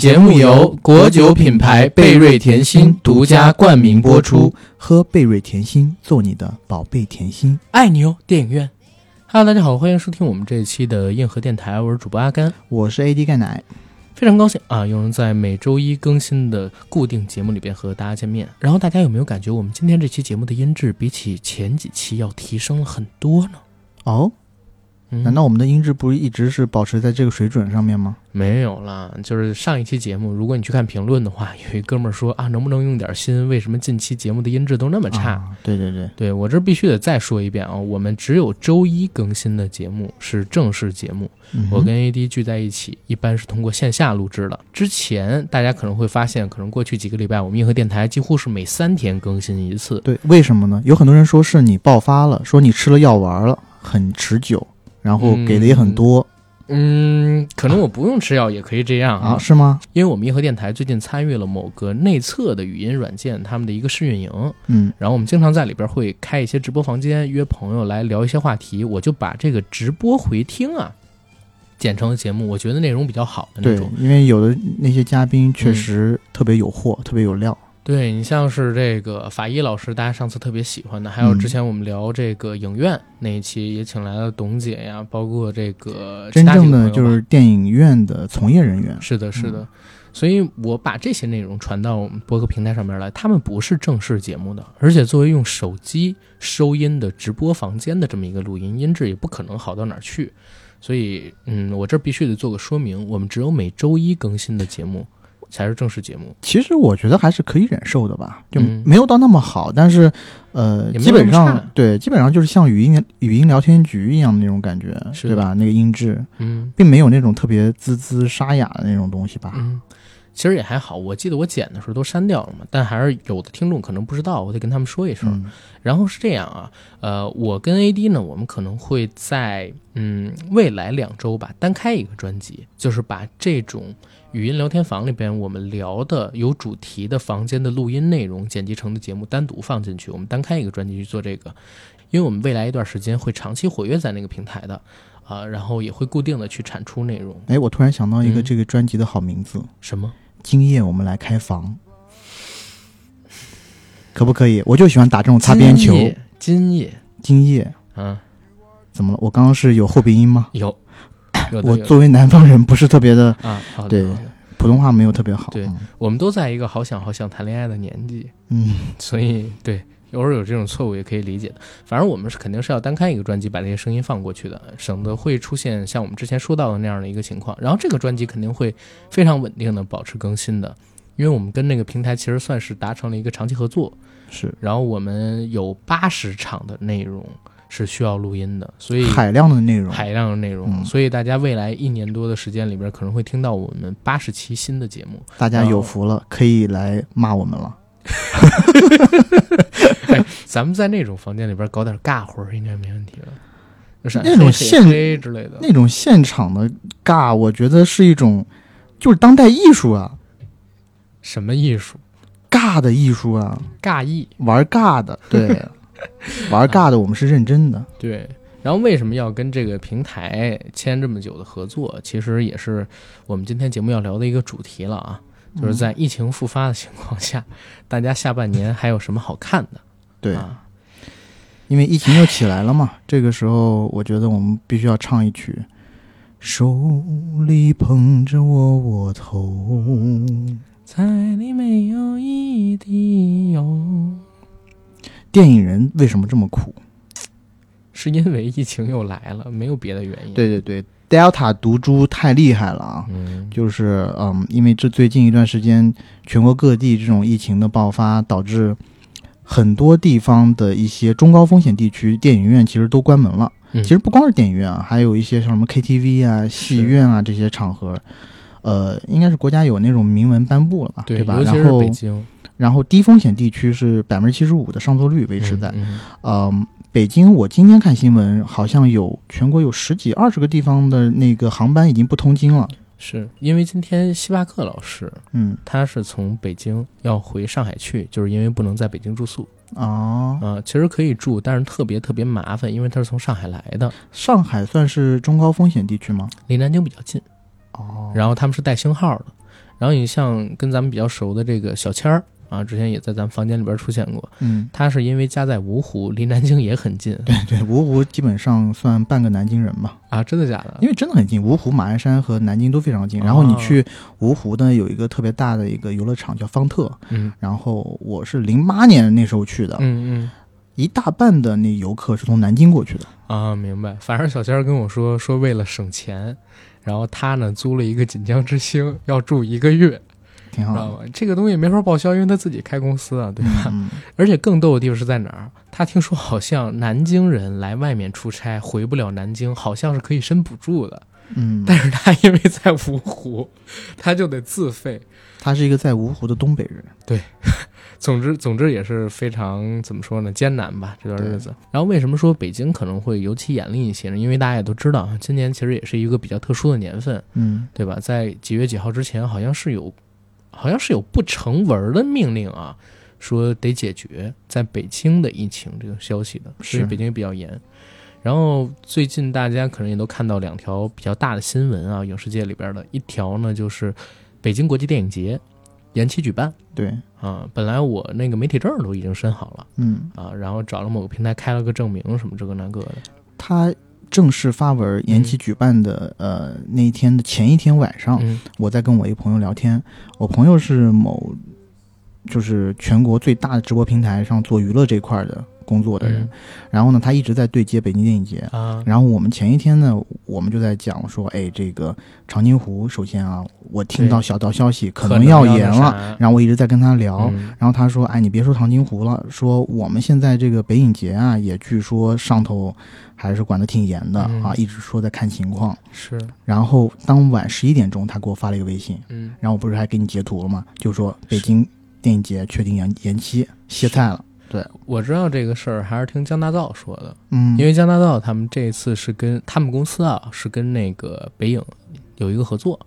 本节目由国酒品牌贝瑞甜心独家冠名播出，喝贝瑞甜心，做你的宝贝甜心，爱你哟！电影院，Hello，大家好，欢迎收听我们这一期的硬核电台，我是主播阿甘，我是 AD 钙奶，非常高兴啊，又能在每周一更新的固定节目里边和大家见面。然后大家有没有感觉我们今天这期节目的音质比起前几期要提升了很多呢？哦。难道我们的音质不是一直是保持在这个水准上面吗？没有啦，就是上一期节目，如果你去看评论的话，有一哥们儿说啊，能不能用点心？为什么近期节目的音质都那么差？对对对，对我这必须得再说一遍啊，我们只有周一更新的节目是正式节目，我跟 AD 聚在一起，一般是通过线下录制的。之前大家可能会发现，可能过去几个礼拜，我们硬核电台几乎是每三天更新一次。对，为什么呢？有很多人说是你爆发了，说你吃了药丸了，很持久。然后给的也很多，嗯，可能我不用吃药也可以这样啊？是吗？因为我们银河电台最近参与了某个内测的语音软件，他们的一个试运营，嗯，然后我们经常在里边会开一些直播房间，约朋友来聊一些话题，我就把这个直播回听啊剪成了节目，我觉得内容比较好的那种，因为有的那些嘉宾确实特别有货，特别有料。对你像是这个法医老师，大家上次特别喜欢的，还有之前我们聊这个影院那一期也请来了董姐呀，包括这个真正的就是电影院的从业人员。是的，是的，所以我把这些内容传到我们播客平台上面来，他们不是正式节目的，而且作为用手机收音的直播房间的这么一个录音，音质也不可能好到哪儿去。所以，嗯，我这必须得做个说明，我们只有每周一更新的节目。才是正式节目。其实我觉得还是可以忍受的吧，就没有到那么好，但是，呃，基本上对，基本上就是像语音语音聊天局一样的那种感觉，对吧？那个音质，嗯，并没有那种特别滋滋沙哑的那种东西吧。嗯，其实也还好。我记得我剪的时候都删掉了嘛，但还是有的听众可能不知道，我得跟他们说一声。然后是这样啊，呃，我跟 AD 呢，我们可能会在嗯未来两周吧，单开一个专辑，就是把这种。语音聊天房里边，我们聊的有主题的房间的录音内容剪辑成的节目单独放进去，我们单开一个专辑去做这个，因为我们未来一段时间会长期活跃在那个平台的，啊，然后也会固定的去产出内容。哎，我突然想到一个这个专辑的好名字，什么？今夜我们来开房，可不可以？我就喜欢打这种擦边球。今夜，今夜，嗯，怎么了？我刚刚是有后鼻音吗？有。我作为南方人，不是特别的啊，对，普通话没有特别好。对，我们都在一个好想好想谈恋爱的年纪，嗯，所以对，偶尔有这种错误也可以理解的。反正我们是肯定是要单开一个专辑，把这些声音放过去的，省得会出现像我们之前说到的那样的一个情况。然后这个专辑肯定会非常稳定的保持更新的，因为我们跟那个平台其实算是达成了一个长期合作，是。然后我们有八十场的内容。是需要录音的，所以海量的内容，海量的内容，所以大家未来一年多的时间里边，可能会听到我们八十期新的节目。大家有福了，可以来骂我们了。咱们在那种房间里边搞点尬活，应该没问题了。就是那种现之类的，那种现场的尬，我觉得是一种，就是当代艺术啊。什么艺术？尬的艺术啊，尬艺，玩尬的，对。玩尬的，我们是认真的。对，然后为什么要跟这个平台签这么久的合作？其实也是我们今天节目要聊的一个主题了啊，就是在疫情复发的情况下，大家下半年还有什么好看的？对，啊因为疫情又起来了嘛，这个时候我觉得我们必须要唱一曲，手里捧着窝窝头，菜里没有一滴油。电影人为什么这么苦？是因为疫情又来了，没有别的原因。对对对，Delta 毒株太厉害了啊！嗯，就是嗯，因为这最近一段时间，全国各地这种疫情的爆发，导致很多地方的一些中高风险地区电影院其实都关门了。其实不光是电影院啊，还有一些像什么 KTV 啊、戏院啊这些场合，呃，应该是国家有那种明文颁布了吧？对吧？然后北京。然后低风险地区是百分之七十五的上座率维持在，呃，北京我今天看新闻，好像有全国有十几二十个地方的那个航班已经不通京了，是因为今天希巴克老师，嗯，他是从北京要回上海去，就是因为不能在北京住宿啊呃，其实可以住，但是特别特别麻烦，因为他是从上海来的，上海算是中高风险地区吗？离南京比较近，哦，然后他们是带星号的。然后你像跟咱们比较熟的这个小千儿啊，之前也在咱们房间里边出现过。嗯，他是因为家在芜湖，离南京也很近。对对，芜湖基本上算半个南京人吧。啊，真的假的？因为真的很近，芜湖、马鞍山和南京都非常近。然后你去芜湖呢，有一个特别大的一个游乐场叫方特。嗯，然后我是零八年那时候去的。嗯嗯。一大半的那游客是从南京过去的啊，明白。反正小仙儿跟我说，说为了省钱，然后他呢租了一个锦江之星，要住一个月，挺好，知道吧？这个东西没法报销，因为他自己开公司啊，对吧？嗯。而且更逗的地方是在哪儿？他听说好像南京人来外面出差回不了南京，好像是可以申补助的。嗯。但是他因为在芜湖，他就得自费。他是一个在芜湖的东北人。对。总之，总之也是非常怎么说呢，艰难吧这段日子。然后为什么说北京可能会尤其严厉一些呢？因为大家也都知道，今年其实也是一个比较特殊的年份，嗯，对吧？在几月几号之前，好像是有，好像是有不成文的命令啊，说得解决在北京的疫情这个消息的，所以北京也比较严。然后最近大家可能也都看到两条比较大的新闻啊，影视界里边的一条呢，就是北京国际电影节。延期举办，对啊，本来我那个媒体证都已经申好了，嗯啊，然后找了某个平台开了个证明，什么这个那个的。他正式发文延期举办的呃那一天的前一天晚上，我在跟我一个朋友聊天，我朋友是某就是全国最大的直播平台上做娱乐这块的。工作的人，然后呢，他一直在对接北京电影节啊。然后我们前一天呢，我们就在讲说，哎，这个长津湖，首先啊，我听到小道消息可能要严了。然后我一直在跟他聊，然后他说，哎，你别说长津湖了，说我们现在这个北影节啊，也据说上头还是管得挺严的啊，一直说在看情况。是。然后当晚十一点钟，他给我发了一个微信，嗯，然后我不是还给你截图了吗？就说北京电影节确定延延期歇菜了。对，我知道这个事儿还是听江大造说的，嗯，因为江大造他们这次是跟他们公司啊，是跟那个北影有一个合作，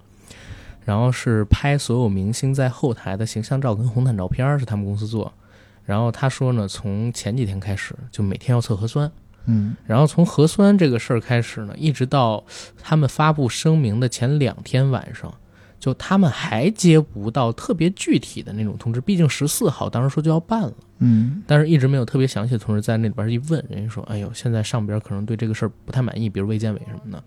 然后是拍所有明星在后台的形象照跟红毯照片是他们公司做，然后他说呢，从前几天开始就每天要测核酸，嗯，然后从核酸这个事儿开始呢，一直到他们发布声明的前两天晚上。就他们还接不到特别具体的那种通知，毕竟十四号当时说就要办了，嗯，但是一直没有特别详细的通知，在那里边一问，人家说，哎呦，现在上边可能对这个事儿不太满意，比如卫健委什么的，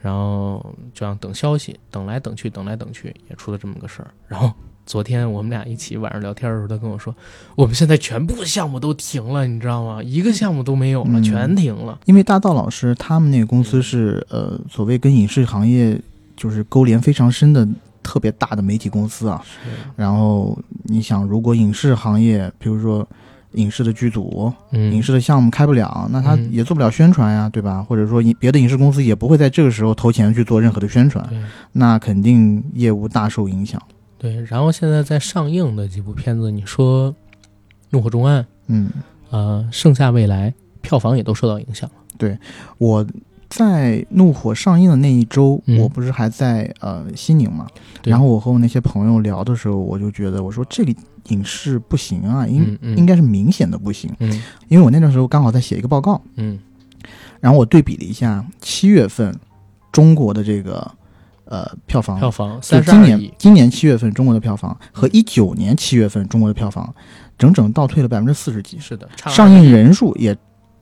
然后就让等消息，等来等去，等来等去，也出了这么个事儿。然后昨天我们俩一起晚上聊天的时候，他跟我说，我们现在全部项目都停了，你知道吗？一个项目都没有了，全停了。因为大道老师他们那个公司是呃，所谓跟影视行业就是勾连非常深的。特别大的媒体公司啊，然后你想，如果影视行业，比如说影视的剧组、影视的项目开不了，那他也做不了宣传呀，对吧？或者说，别的影视公司也不会在这个时候投钱去做任何的宣传，那肯定业务大受影响。对，然后现在在上映的几部片子，你说《怒火重案》，嗯，呃，《盛夏未来》，票房也都受到影响了。对我。在《怒火》上映的那一周，我不是还在呃西宁嘛？然后我和我那些朋友聊的时候，我就觉得我说这里影视不行啊，应应该是明显的不行。嗯，因为我那段时候刚好在写一个报告。嗯，然后我对比了一下七月份中国的这个呃票房，票房就今年今年七月份中国的票房和一九年七月份中国的票房，整整倒退了百分之四十几。是的，上映人数也。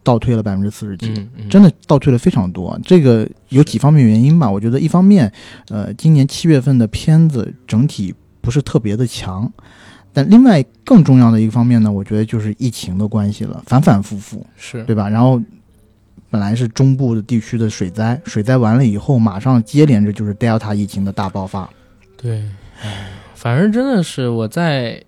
倒退了百分之四十几，真的倒退了非常多。这个有几方面原因吧？我觉得一方面，呃，今年七月份的片子整体不是特别的强，但另外更重要的一个方面呢，我觉得就是疫情的关系了，反反复复，是对吧？然后本来是中部的地区的水灾，水灾完了以后，马上接连着就是 Delta 疫情的大爆发。对，反正真的是我在。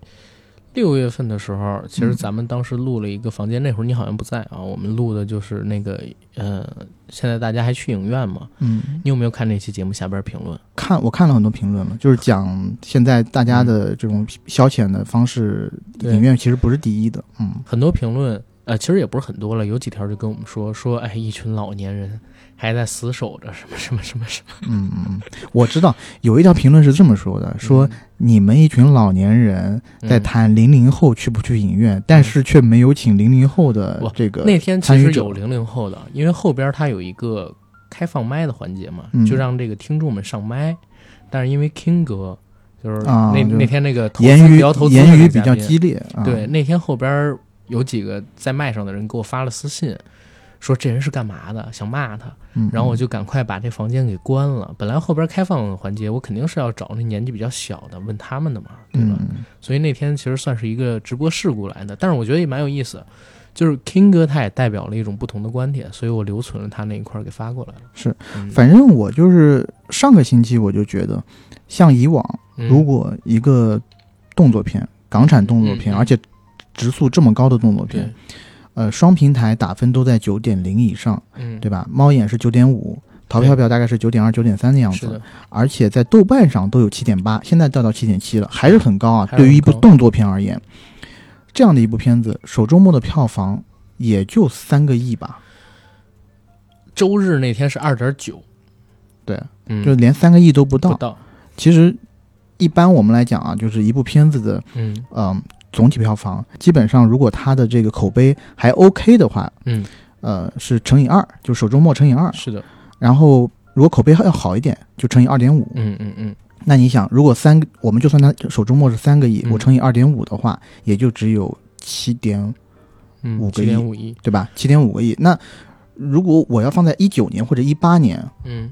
六月份的时候，其实咱们当时录了一个房间，那会儿你好像不在啊。我们录的就是那个，呃，现在大家还去影院吗？嗯，你有没有看那期节目下边评论？看，我看了很多评论了，就是讲现在大家的这种消遣的方式，影院其实不是第一的。嗯，很多评论，呃，其实也不是很多了，有几条就跟我们说说，哎，一群老年人。还在死守着什么什么什么什么？嗯嗯嗯，我知道有一条评论是这么说的：说你们一群老年人在谈零零后去不去影院，但是却没有请零零后的这个那天其实有零零后的，因为后边他有一个开放麦的环节嘛，就让这个听众们上麦，但是因为 King 哥就是那那天那个言语聊投资言语比较激烈，啊、对，那天后边有几个在麦上的人给我发了私信，说这人是干嘛的，想骂他，嗯，然后我就赶快把这房间给关了。本来后边开放环节，我肯定是要找那年纪比较小的问他们的嘛，对吧？嗯所以那天其实算是一个直播事故来的，但是我觉得也蛮有意思。就是 King 哥他也代表了一种不同的观点，所以我留存了他那一块儿给发过来了。是嗯，反正我就是上个星期我就觉得，像以往嗯如果一个动作片，港产动作片，而且直速这么高的动作对片，，呃，双平台打分都在九点零以上，嗯，对吧？猫眼是九点五，淘票票大概是九点二、九点三的样子。而且在豆瓣上都有七点八，现在掉到七点七了，还是很高啊。对于一部动作片而言，这样的一部片子，首周末的票房也就三个亿吧，周日那天是二点九，对，嗯，就连三个亿都不到。不到，其实，一般我们来讲啊，就是一部片子的，嗯。嗯、总体票房，基本上如果它的这个口碑还 OK 的话，嗯，呃，是乘以二，就首周末乘以二。是的，然后如果口碑要好一点，就乘以二点五。嗯嗯嗯，那你想，如果三个，我们就算它首周末是三个亿，嗯我乘以二点五的话，也就只有七点，嗯，五个亿七点五亿，对吧？七点五个亿。那如果我要放在一九年或者一八年，嗯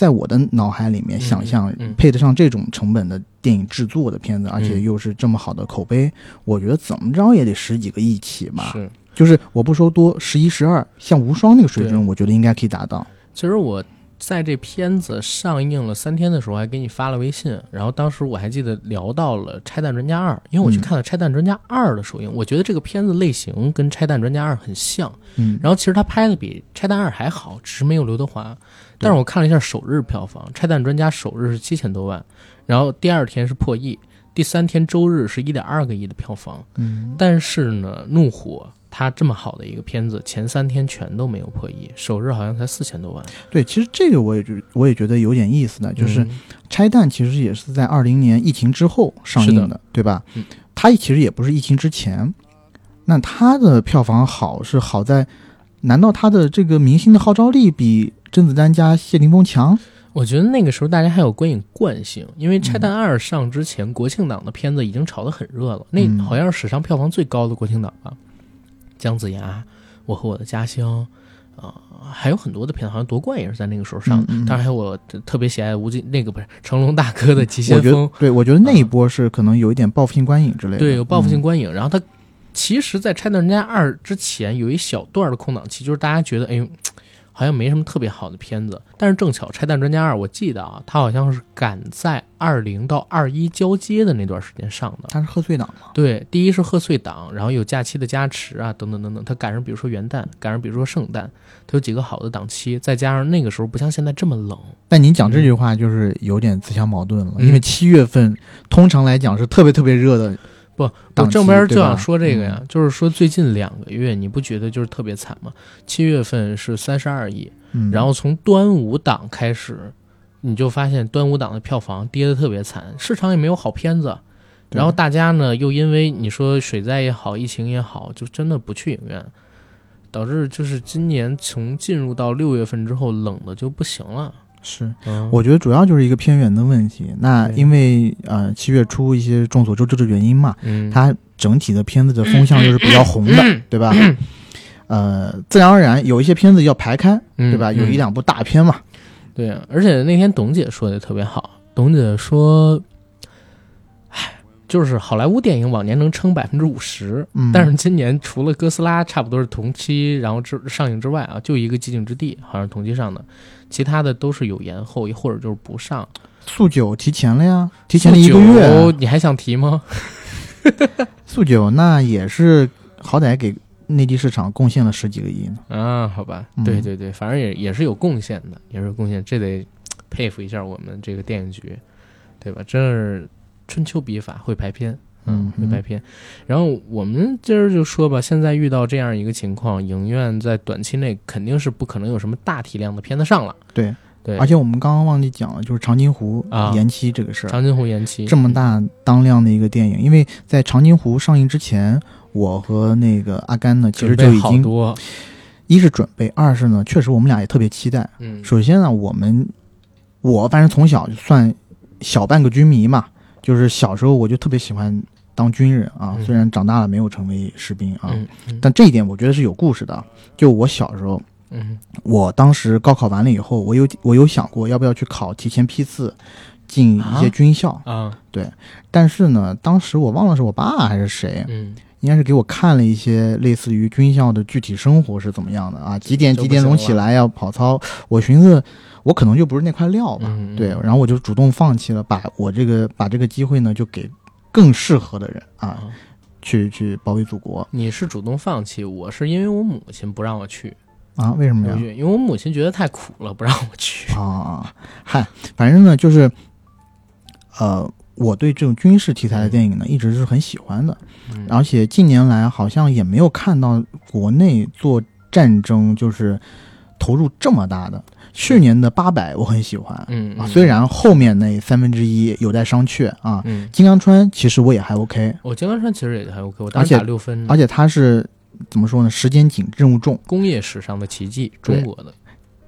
在我的脑海里面嗯想象配得上这种成本的电影制作的片子，而且嗯又是这么好的口碑，我觉得怎么着也得十几个亿起吧。是。就是我不说多，十一、十二，像无双那个水准，我觉得应该可以达到。其实我在这片子上映了三天的时候，还给你发了微信，然后当时我还记得聊到了《拆弹专家二》，因为我去嗯看了《拆弹专家二》的首映，我觉得这个片子类型跟《拆弹专家二》很像，嗯，然后其实他拍的比《拆弹二》还好，只是没有刘德华。但是我看了一下首日票房，《拆弹专家》首日是七千多万，然后第二天是破亿，第三天周日是一点二个亿的票房。嗯，但是呢，怒火它这么好的一个片子，前三天全都没有破亿，首日好像才四千多万。对，其实这个我也觉我也觉得有点意思的，就是《嗯拆弹》其实也是在二零年疫情之后上映的，的对吧？嗯它其实也不是疫情之前，那它的票房好是好在，难道他的这个明星的号召力比甄子丹加谢霆锋强？我觉得那个时候大家还有观影惯性，因为《拆弹二》上之前，国庆档的片子已经炒得很热了，那嗯好像是史上票房最高的国庆档吧。姜子牙、我和我的家乡，啊、还有很多的片子，好像夺冠也是在那个时候上的。当然还有我特别喜爱吴京，那个不是成龙大哥的《急我觉先锋得，》，对，我觉得那一波是可能有一点报复性观影之类的，对，有报复性嗯观影。然后他其实，在《拆弹专家二》之前有一小段的空档期，就是大家觉得，哎呦，好像没什么特别好的片子。但是正巧《拆弹专家二》，我记得啊，它好像是赶在二零到二一交接的那段时间上的。它是贺岁档嘛，对，第一是贺岁档，然后有假期的加持啊，等等等等。它赶上比如说元旦，赶上比如说圣诞，它有几个好的档期，再加上那个时候不像现在这么冷。但您讲这句话就是有点自相矛盾了，嗯因为七月份通常来讲是特别特别热的，不，我正边就想说这个呀，就是说最近两个月，你不觉得就是特别惨吗？七月份是三十二亿，嗯，然后从端午档开始，你就发现端午档的票房跌得特别惨，市场也没有好片子。然后大家呢，又因为你说水灾也好，疫情也好，就真的不去影院，导致就是今年从进入到六月份之后，冷的就不行了。是。嗯，我觉得主要就是一个偏远的问题。那因为呃七月初一些众所周知的原因嘛，嗯，它整体的片子的风向又是比较红的，对吧？呃，自然而然有一些片子要排开，嗯对吧？有一嗯两部大片嘛，对啊，而且那天董姐说的特别好，董姐说，哎，就是好莱坞电影往年能撑百分之五十，嗯，但是今年除了哥斯拉差不多是同期，然后之上映之外啊，就一个寂静之地好像是同期上的，其他的都是有延后，或者就是不上。速九提前了呀，提前了一个速月九。你还想提吗？速九那也是好歹给内地市场贡献了十几个亿呢。啊，好吧，嗯对对对，反正也也是有贡献的，也是有贡献，这得佩服一下我们这个电影局，对吧？真是春秋笔法，会排片。嗯会白片。然后我们今儿就说吧，现在遇到这样一个情况，影院在短期内肯定是不可能有什么大体量的片子上了。对对，而且我们刚刚忘记讲了，就是长津湖啊延期这个事儿。长津湖延期这么大当量的一个电影，因为在长津湖上映之前，我和那个阿甘呢，其实就已经多，一是准备，二是呢，确实我们俩也特别期待。嗯，首先呢，我们我反正从小就算小半个军迷嘛，就是小时候我就特别喜欢当军人啊，虽然长大了没有成为士兵啊，但这一点我觉得是有故事的。就我小时候，嗯，我当时高考完了以后，我有我有想过要不要去考提前批次进一些军校啊，对，但是呢，当时我忘了是我爸还是谁，嗯。应该是给我看了一些类似于军校的具体生活是怎么样的啊？几点几点钟起来要跑操？我寻思我可能就不是那块料吧，对，然后我就主动放弃了，把我这个把这个机会呢就给更适合的人啊，去去保卫祖国。你是主动放弃，我是因为我母亲不让我去啊？为什么呀？因为我母亲觉得太苦了，不让我去啊。嗨，反正呢就是呃。我对这种军事题材的电影呢，一直是很喜欢的，而且近年来好像也没有看到国内做战争就是投入这么大的。去年的八百我很喜欢，嗯啊，虽然后面那三分之一有待商榷啊。金刚川其实我也还 OK，我金刚川其实也还 OK，我当时打六分，而且它是怎么说呢？时间紧，任务重，工业史上的奇迹，中国的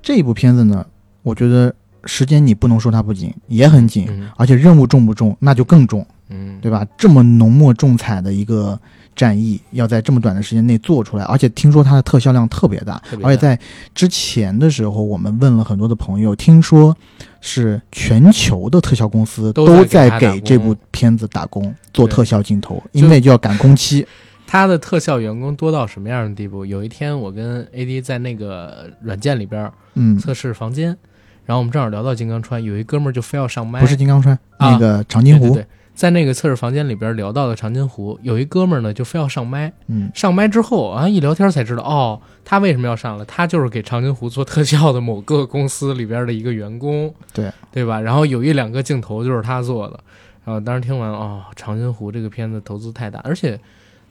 这一部片子呢，我觉得。时间你不能说它不紧，也很紧，而且任务重不重，那就更重，嗯，对吧？这么浓墨重彩的一个战役，要在这么短的时间内做出来，而且听说它的特效量特别大，而且在之前的时候，我们问了很多的朋友，听说是全球的特效公司都在给这部片子打工做特效镜头，因为就要赶工期。他的特效员工多到什么样的地步？有一天我跟 AD 在那个软件里边，嗯，测试房间。然后我们正好聊到金刚川，有一哥们儿就非要上麦，不是金刚川，那个长津湖，对，在那个测试房间里边聊到的长津湖，有一哥们儿呢就非要上麦，嗯，上麦之后啊，一聊天才知道，哦，他为什么要上来？他就是给长津湖做特效的某个公司里边的一个员工，对，对吧？然后有一两个镜头就是他做的，然后当时听完，哦，长津湖这个片子投资太大，而且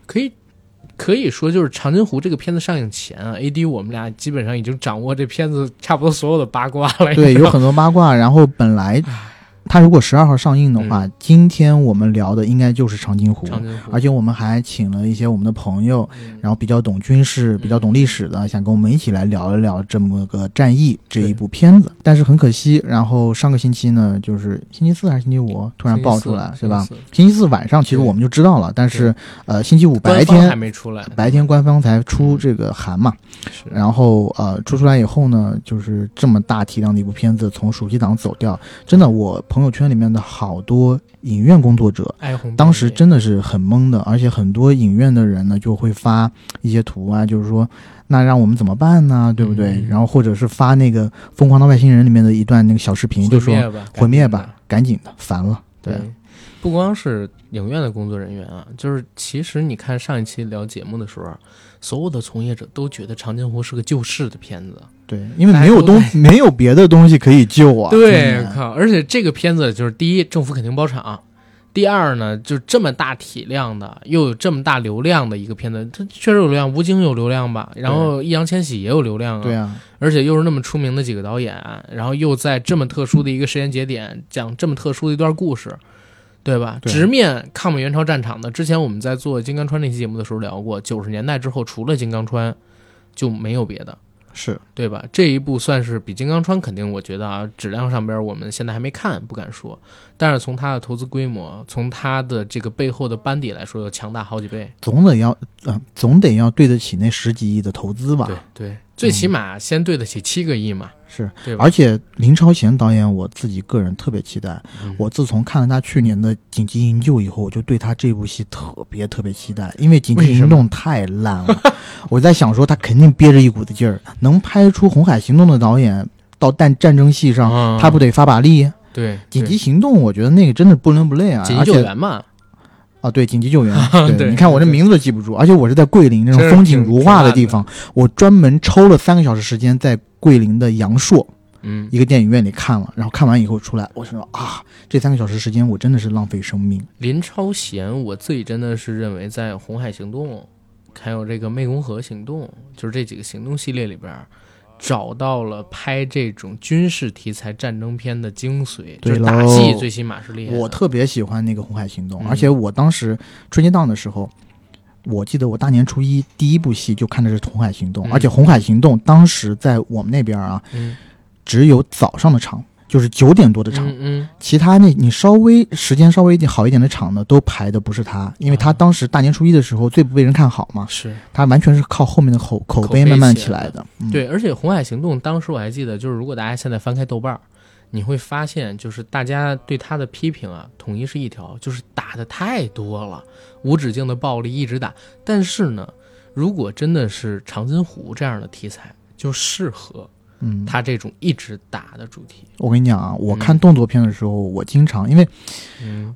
可以。可以说，就是《长津湖》这个片子上映前啊，A D 我们俩基本上已经掌握这片子差不多所有的八卦了。对，有很多八卦。然后本来。它如果十二号上映的话，今天我们聊的应该就是长津湖，而且我们还请了一些我们的朋友，然后比较懂军事、比较懂历史的，想跟我们一起来聊一聊这么个战役这一部片子。但是很可惜，然后上个星期呢，就是星期四还是星期五突然爆出来，是吧？星期四。晚上其实我们就知道了，但是呃，星期五白天还没出来，白天官方才出这个函嘛。然后呃，出出来以后呢，就是这么大体量的一部片子从暑期档走掉，真的我。朋友圈里面的好多影院工作者，当时真的是很懵的，而且很多影院的人呢就会发一些图啊，就是说那让我们怎么办呢？对不对？然后或者是发那个《疯狂的外星人》里面的一段那个小视频，就说毁灭吧，赶紧的，烦了。对，不光是影院的工作人员啊，就是其实你看上一期聊节目的时候。所有的从业者都觉得《长津湖》是个救世的片子，对，因为没有东 没有别的东西可以救啊。对，靠！而且这个片子就是第一，政府肯定包场；第二呢，就这么大体量的，又有这么大流量的一个片子，它确实有流量。吴京有流量吧？然后易烊千玺也有流量啊。对啊，而且又是那么出名的几个导演，然后又在这么特殊的一个时间节点讲这么特殊的一段故事。对吧？直面抗美援朝战场的，之前我们在做金刚川那期节目的时候聊过，九十年代之后除了金刚川，就没有别的，是对吧？这一部算是比金刚川肯定，我觉得啊，质量上边我们现在还没看，不敢说，但是从它的投资规模，从它的这个背后的班底来说，要强大好几倍，总得要，呃，总得要对得起那十几亿的投资吧？对对，最起码先对得起七个亿嘛。是，而且林超贤导演，我自己个人特别期待。我自从看了他去年的《紧急营救》以后，我就对他这部戏特别特别期待，因为《紧急行动》太烂了。我在想说，他肯定憋着一股子劲儿，能拍出《红海行动》的导演，到战战争戏上，他不得发把力？对，《紧急行动》，我觉得那个真的不伦不类啊。紧急救援嘛，啊，对，紧急救援。对，你看我这名字都记不住，而且我是在桂林那种风景如画的地方，我专门抽了三个小时时间在。桂林的阳朔，嗯，一个电影院里看了，然后看完以后出来，我说啊，这三个小时时间我真的是浪费生命。林超贤，我自己真的是认为，在《红海行动》还有这个《湄公河行动》，就是这几个行动系列里边，找到了拍这种军事题材战争片的精髓，就是打戏最起码是厉害。我特别喜欢那个《红海行动》，而且我当时春节档的时候。我记得我大年初一第一部戏就看的是《红海行动》，而且《红海行动》当时在我们那边啊，只有早上的场，就是九点多的场。嗯嗯，其他那你稍微时间稍微好一点的场呢，都排的不是他，因为他当时大年初一的时候最不被人看好嘛，是他完全是靠后面的口口口碑碑慢慢起来起来的。嗯、对，而且《红海行动》当时我还记得，就是如果大家现在翻开豆瓣儿，你会发现，就是大家对他的批评啊，统一是一条，就是打的太多了，无止境的暴力一直打。但是呢，如果真的是长津湖这样的题材，就适合嗯，他这种一直打的主题。我跟你讲啊，我看动作片的时候，我经常因为嗯，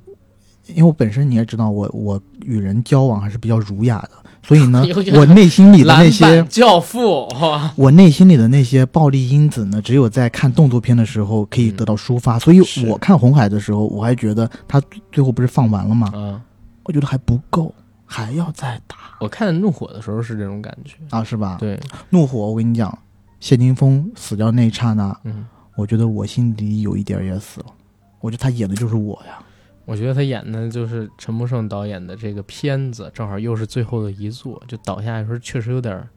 因为我本身你也知道，我我与人交往还是比较儒雅的，所以呢，我内心里的那些教父，哇，我内心里的那些暴力因子呢，只有在看动作片的时候可以得到抒发。所以我看红海的时候，我还觉得他最后不是放完了吗？嗯！我觉得还不够，还要再打我看怒火的时候是这种感觉。啊，是吧？对，怒火，我跟你讲，谢霆锋死掉那一刹那，嗯，我觉得我心里有一点儿也死了。我觉得他演的就是我呀。我觉得他演的就是陈木胜导演的这个片子，正好又是最后的一座，就倒下时候确实有点儿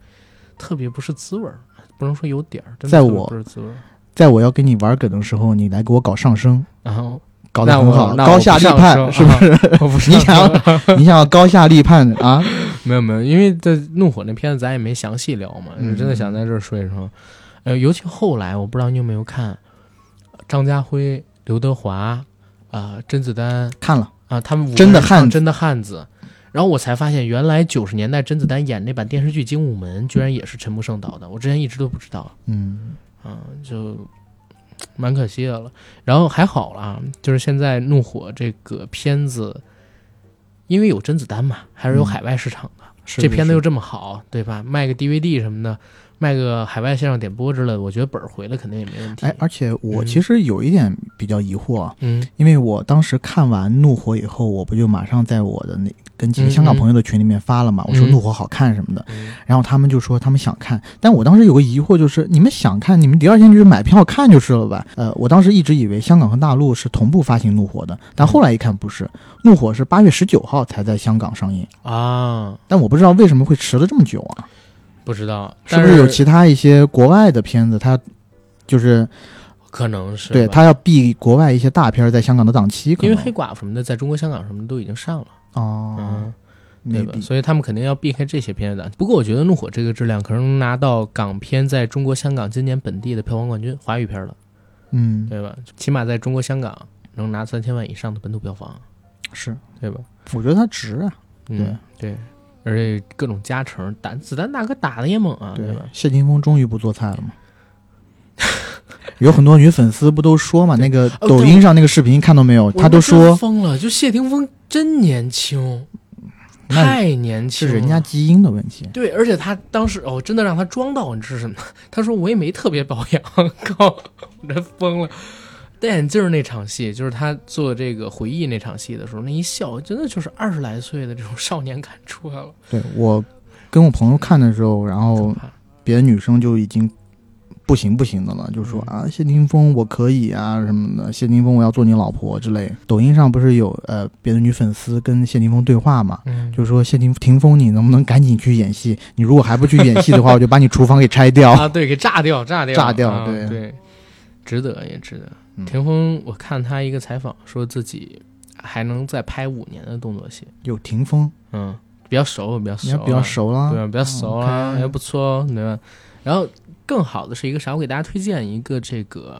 特别不是滋味儿，不能说有点儿，在我不是滋味儿。在我要跟你玩梗的时候，你来给我搞上升，然后搞得很好，高下立判，是不是？我不是你想要 你想要高下立判啊？没有没有，因为在怒火那片子咱也没详细聊嘛，嗯就真的想在这儿说一说。呃，尤其后来，我不知道你有没有看张家辉、刘德华啊、甄子丹看了，啊，他们五个真的汉子人真的汉子。然后我才发现，原来九十年代甄子丹演那版电视剧《精武门》，居然也是陈木胜导的，我之前一直都不知道。嗯，嗯，就蛮可惜的了。然后还好啦，就是现在《怒火》这个片子，因为有甄子丹嘛，还是有嗯海外市场的。是这片子又这么好，对吧？卖个 DVD 什么的，卖个海外线上点播之类的，我觉得本儿回来肯定也没问题。哎，而且我嗯其实有一点比较疑惑啊，嗯因为我当时看完《怒火》以后，我不就马上在我的那跟几个嗯香港朋友的群里面发了嘛，我说《嗯怒火》好看什么的，嗯然后他们就说他们想看，但我当时有个疑惑，就是你们想看，你们第二天就是买票看就是了吧？呃，我当时一直以为香港和大陆是同步发行《怒火》的，但后来一看不是，《怒火》是八月十九号才在香港上映，啊，但我不知道为什么会迟了这么久啊？不知道是不是有其他一些国外的片子，它就是可能是对它要避国外一些大片在香港的档期，因为黑寡妇什么的，在中国香港什么都已经上了，哦，嗯，对吧？所以他们肯定要避开这些片子。不过我觉得《怒火》这个质量可能能拿到港片在中国香港今年本地的票房冠军，华语片了，嗯对吧？起码在中国香港能拿三千万以上的本土票房，是，对吧？我觉得它值啊。嗯，对，而且各种加成，打子弹大哥打的也猛啊，对吧？谢霆锋终于不做菜了吗？有很多女粉丝不都说嘛，那个哦抖音上那个视频看到没有？我他都说疯了，就谢霆锋真年轻，太年轻是，人家基因的问题。对，而且他当时哦，真的让他装到，你知道什么？他说我也没特别保养，靠，我真疯了。戴眼镜儿那场戏，就是他做这个回忆那场戏的时候，那一笑，真的就是二十来岁的这种少年感出来了。对我跟我朋友看的时候，然后别的女生就已经不行不行的了，就说嗯啊，谢霆锋我可以啊什么的，谢霆锋我要做你老婆之类。抖音上不是有呃别的女粉丝跟谢霆锋对话嘛？嗯，就说谢霆霆锋，你能不能赶紧去演戏？你如果还不去演戏的话，我就把你厨房给拆掉。啊，对，给炸掉，炸掉，炸掉啊对对，值得也值得。嗯霆锋，我看他一个采访，说自己还能再拍五年的动作戏，有霆锋，嗯，比较熟，比较熟比较熟了，对吧？比较熟啦，OK 也不错哦，对吧？然后更好的是一个啥？我给大家推荐一个这个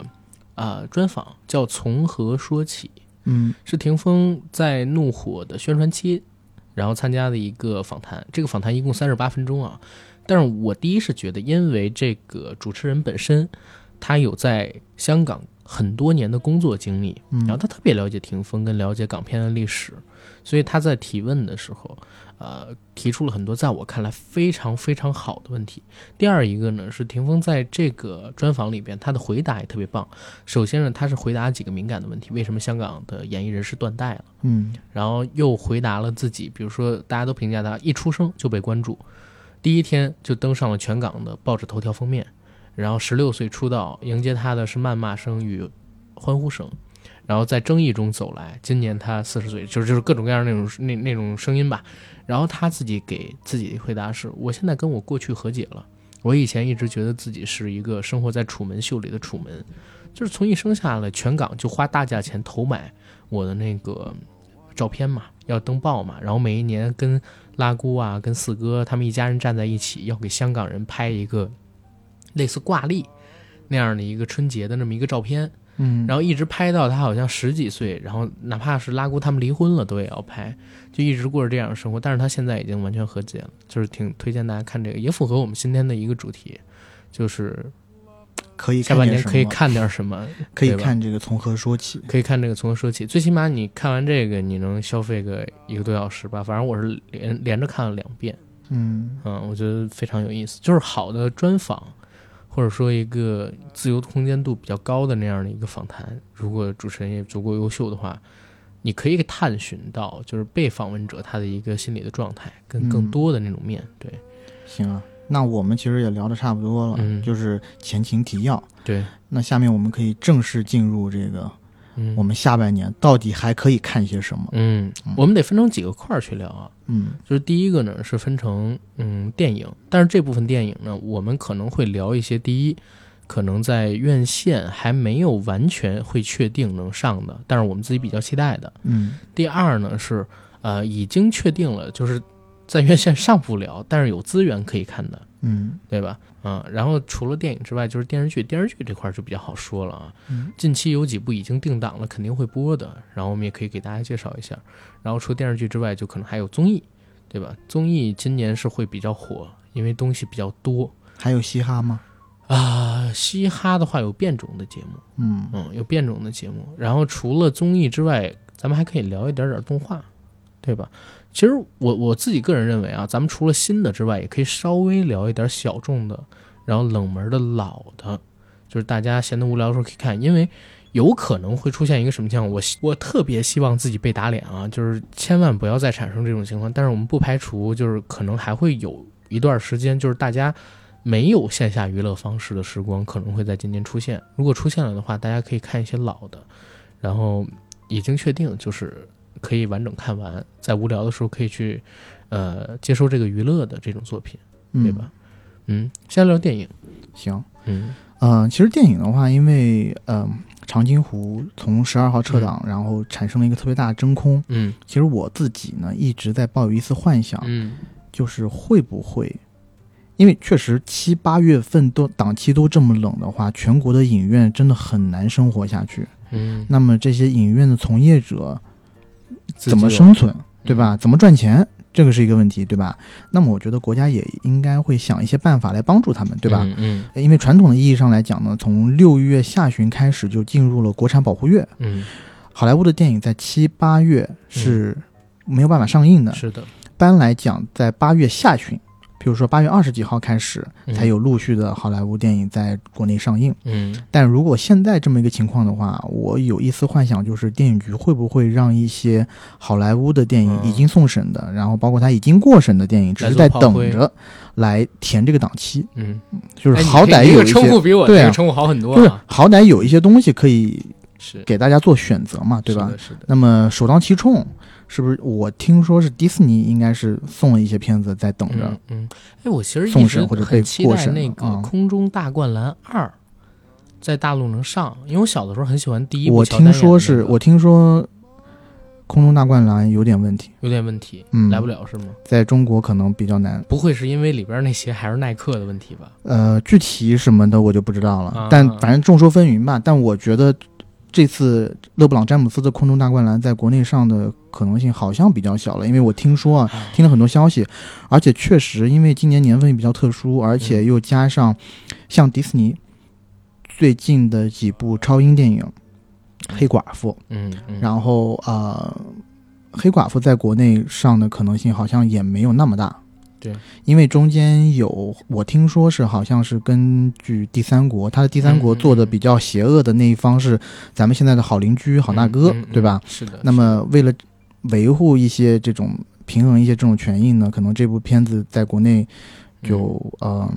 呃专访，叫《从何说起》，嗯是霆锋在《怒火》的宣传期，然后参加的一个访谈。这个访谈一共三十八分钟啊。但是我第一是觉得，因为这个主持人本身他有在香港很多年的工作经历，嗯，然后他特别了解霆锋，跟了解港片的历史，所以他在提问的时候，呃，提出了很多在我看来非常非常好的问题。第二一个呢，是霆锋在这个专访里边，他的回答也特别棒。首先呢，他是回答几个敏感的问题，为什么香港的演艺人士断代了？嗯然后又回答了自己，比如说大家都评价他一出生就被关注，第一天就登上了全港的报纸头条封面，然后十六岁出道，迎接他的是谩骂声与欢呼声，然后在争议中走来。今年他四十岁，就是就是各种各样那种那那种声音吧。然后他自己给自己的回答是：我现在跟我过去和解了，我以前一直觉得自己是一个生活在楚门秀里的楚门，就是从一生下来，全港就花大价钱投买我的那个照片嘛，要登报嘛，然后每一年跟拉姑啊、跟四哥他们一家人站在一起，要给香港人拍一个类似挂历那样的一个春节的那么一个照片。嗯，然后一直拍到他好像十几岁，然后哪怕是拉姑他们离婚了，都也要拍，就一直过着这样的生活。但是他现在已经完全和解了，就是挺推荐大家看这个，也符合我们今天的一个主题，就是可以下半年可以看点什么，可以看这个从何说起，可以看这个从何说起。最起码你看完这个，你能消费个一个多小时吧。反正我是连连着看了两遍，嗯嗯，我觉得非常有意思，就是好的专访。或者说一个自由空间度比较高的那样的一个访谈，如果主持人也足够优秀的话，你可以探寻到就是被访问者他的一个心理的状态，跟更多的那种面对。行啊，那我们其实也聊的差不多了，就是前情提要。对，那下面我们可以正式进入这个。我们下半年到底还可以看些什么？嗯，我们得分成几个块儿去聊啊。嗯，就是第一个呢是分成嗯电影，但是这部分电影呢，我们可能会聊一些第一，可能在院线还没有完全会确定能上的，但是我们自己比较期待的。嗯，第二呢是呃已经确定了，就是在院线上不了，但是有资源可以看的。嗯，对吧？嗯，然后除了电影之外，就是电视剧。电视剧这块就比较好说了啊。嗯，近期有几部已经定档了，肯定会播的。然后我们也可以给大家介绍一下。然后除电视剧之外，就可能还有综艺，对吧？综艺今年是会比较火，因为东西比较多。还有嘻哈吗？啊，嘻哈的话有变种的节目。嗯嗯，有变种的节目。然后除了综艺之外，咱们还可以聊一点点动画，对吧？其实我我自己个人认为啊，咱们除了新的之外，也可以稍微聊一点小众的，然后冷门的老的，就是大家闲得无聊的时候可以看，因为有可能会出现一个什么情况，我我特别希望自己被打脸啊，就是千万不要再产生这种情况。但是我们不排除，就是可能还会有一段时间，就是大家没有线下娱乐方式的时光，可能会在今年出现。如果出现了的话，大家可以看一些老的，然后已经确定就是。可以完整看完，在无聊的时候可以去，呃，接收这个娱乐的这种作品，对吧？嗯，先聊电影，行，嗯，呃，其实电影的话，因为呃，长津湖从十二号撤档，然后产生了一个特别大的真空，嗯，其实我自己呢一直在抱有一丝幻想，嗯，就是会不会，因为确实七八月份都档期都这么冷的话，全国的影院真的很难生活下去，嗯，那么这些影院的从业者。怎么生存，对吧？怎么赚钱，这个是一个问题，对吧？那么我觉得国家也应该会想一些办法来帮助他们，对吧？嗯，因为传统的意义上来讲呢，从六月下旬开始就进入了国产保护月，嗯，好莱坞的电影在七八月是没有办法上映的，是的。一般来讲，在八月下旬。比如说八月二十几号开始，才有陆续的好莱坞电影在国内上映。嗯，但如果现在这么一个情况的话，我有一丝幻想，就是电影局会不会让一些好莱坞的电影已经送审的，然后包括他已经过审的电影，只是在等着来填这个档期。嗯，就是好歹有一些称呼比我对啊称呼好很多，就是好歹有一些东西可以是给大家做选择嘛，对吧？是的。那么首当其冲。是不是我听说是迪士尼应该是送了一些片子在等着？嗯，哎，我其实送审或者被过审。那个《空中大灌篮二》在大陆能上，因为我小的时候很喜欢第一部。我听说是我听说《空中大灌篮》有点问题，有点问题，嗯，来不了是吗？在中国可能比较难。不会是因为里边那些还是耐克的问题吧？呃，具体什么的我就不知道了，但反正众说纷纭吧。但我觉得。这次勒布朗詹姆斯的空中大灌篮在国内上的可能性好像比较小了，因为我听说啊，听了很多消息，而且确实因为今年年份也比较特殊，而且又加上像迪士尼最近的几部超英电影《黑寡妇》，嗯，然后啊，《黑寡妇》在国内上的可能性好像也没有那么大。对，因为中间有我听说是好像是根据第三国，他的第三国做的比较邪恶的那一方是咱们现在的好邻居、好大哥，对吧？是的。那么为了维护一些这种平衡一些这种权益呢，可能这部片子在国内就呃。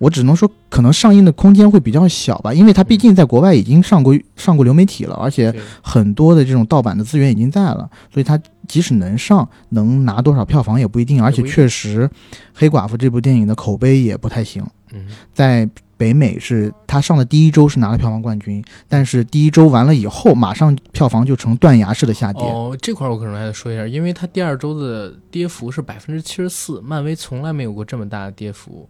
我只能说，可能上映的空间会比较小吧，因为它毕竟在国外已经上过上过流媒体了，而且很多的这种盗版的资源已经在了，所以它即使能上，能拿多少票房也不一定。而且确实，《黑寡妇》这部电影的口碑也不太行。嗯，在北美是它上的第一周是拿了票房冠军，但是第一周完了以后，马上票房就呈断崖式的下跌。哦，这块我可能还得说一下，因为它第二周的跌幅是百分之七十四，漫威从来没有过这么大的跌幅。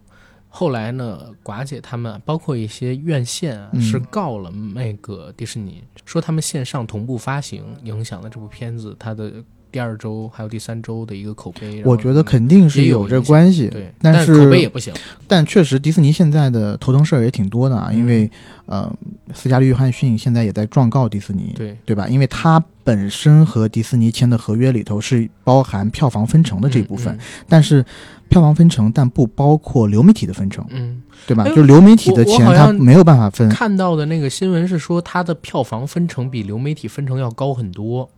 后来呢，寡姐他们包括一些院线啊，是告了那个迪士尼，说他们线上同步发行影响了这部片子它的第二周还有第三周的一个口碑。我觉得肯定是有这关系，对，但是口碑也不行。但确实，迪士尼现在的头疼事儿也挺多的啊，因为呃，斯嘉丽·约翰逊现在也在状告迪士尼，对对吧？因为他本身和迪士尼签的合约里头是包含票房分成的这部分，但是。票房分成，但不包括流媒体的分成，嗯，对吧？就流媒体的钱，他没有办法分。看到的那个新闻是说，他的票房分成比流媒体分成要高很多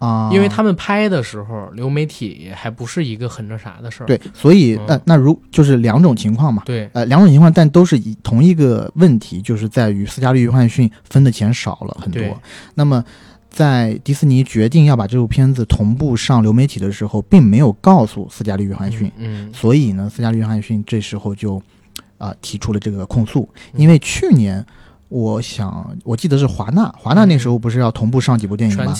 啊，因为他们拍的时候，流媒体还不是一个很那啥的事儿。对，所以那那如就是两种情况嘛，对，呃，两种情况，但都是以同一个问题，就是在于斯嘉丽·约翰逊分的钱少了很多。那么。在迪士尼决定要把这部片子同步上流媒体的时候，并没有告诉斯嘉丽·约翰逊，嗯，所以呢，斯嘉丽·约翰逊这时候就啊提出了这个控诉。因为去年，我想我记得是华纳，华纳那时候不是要同步上几部电影吗？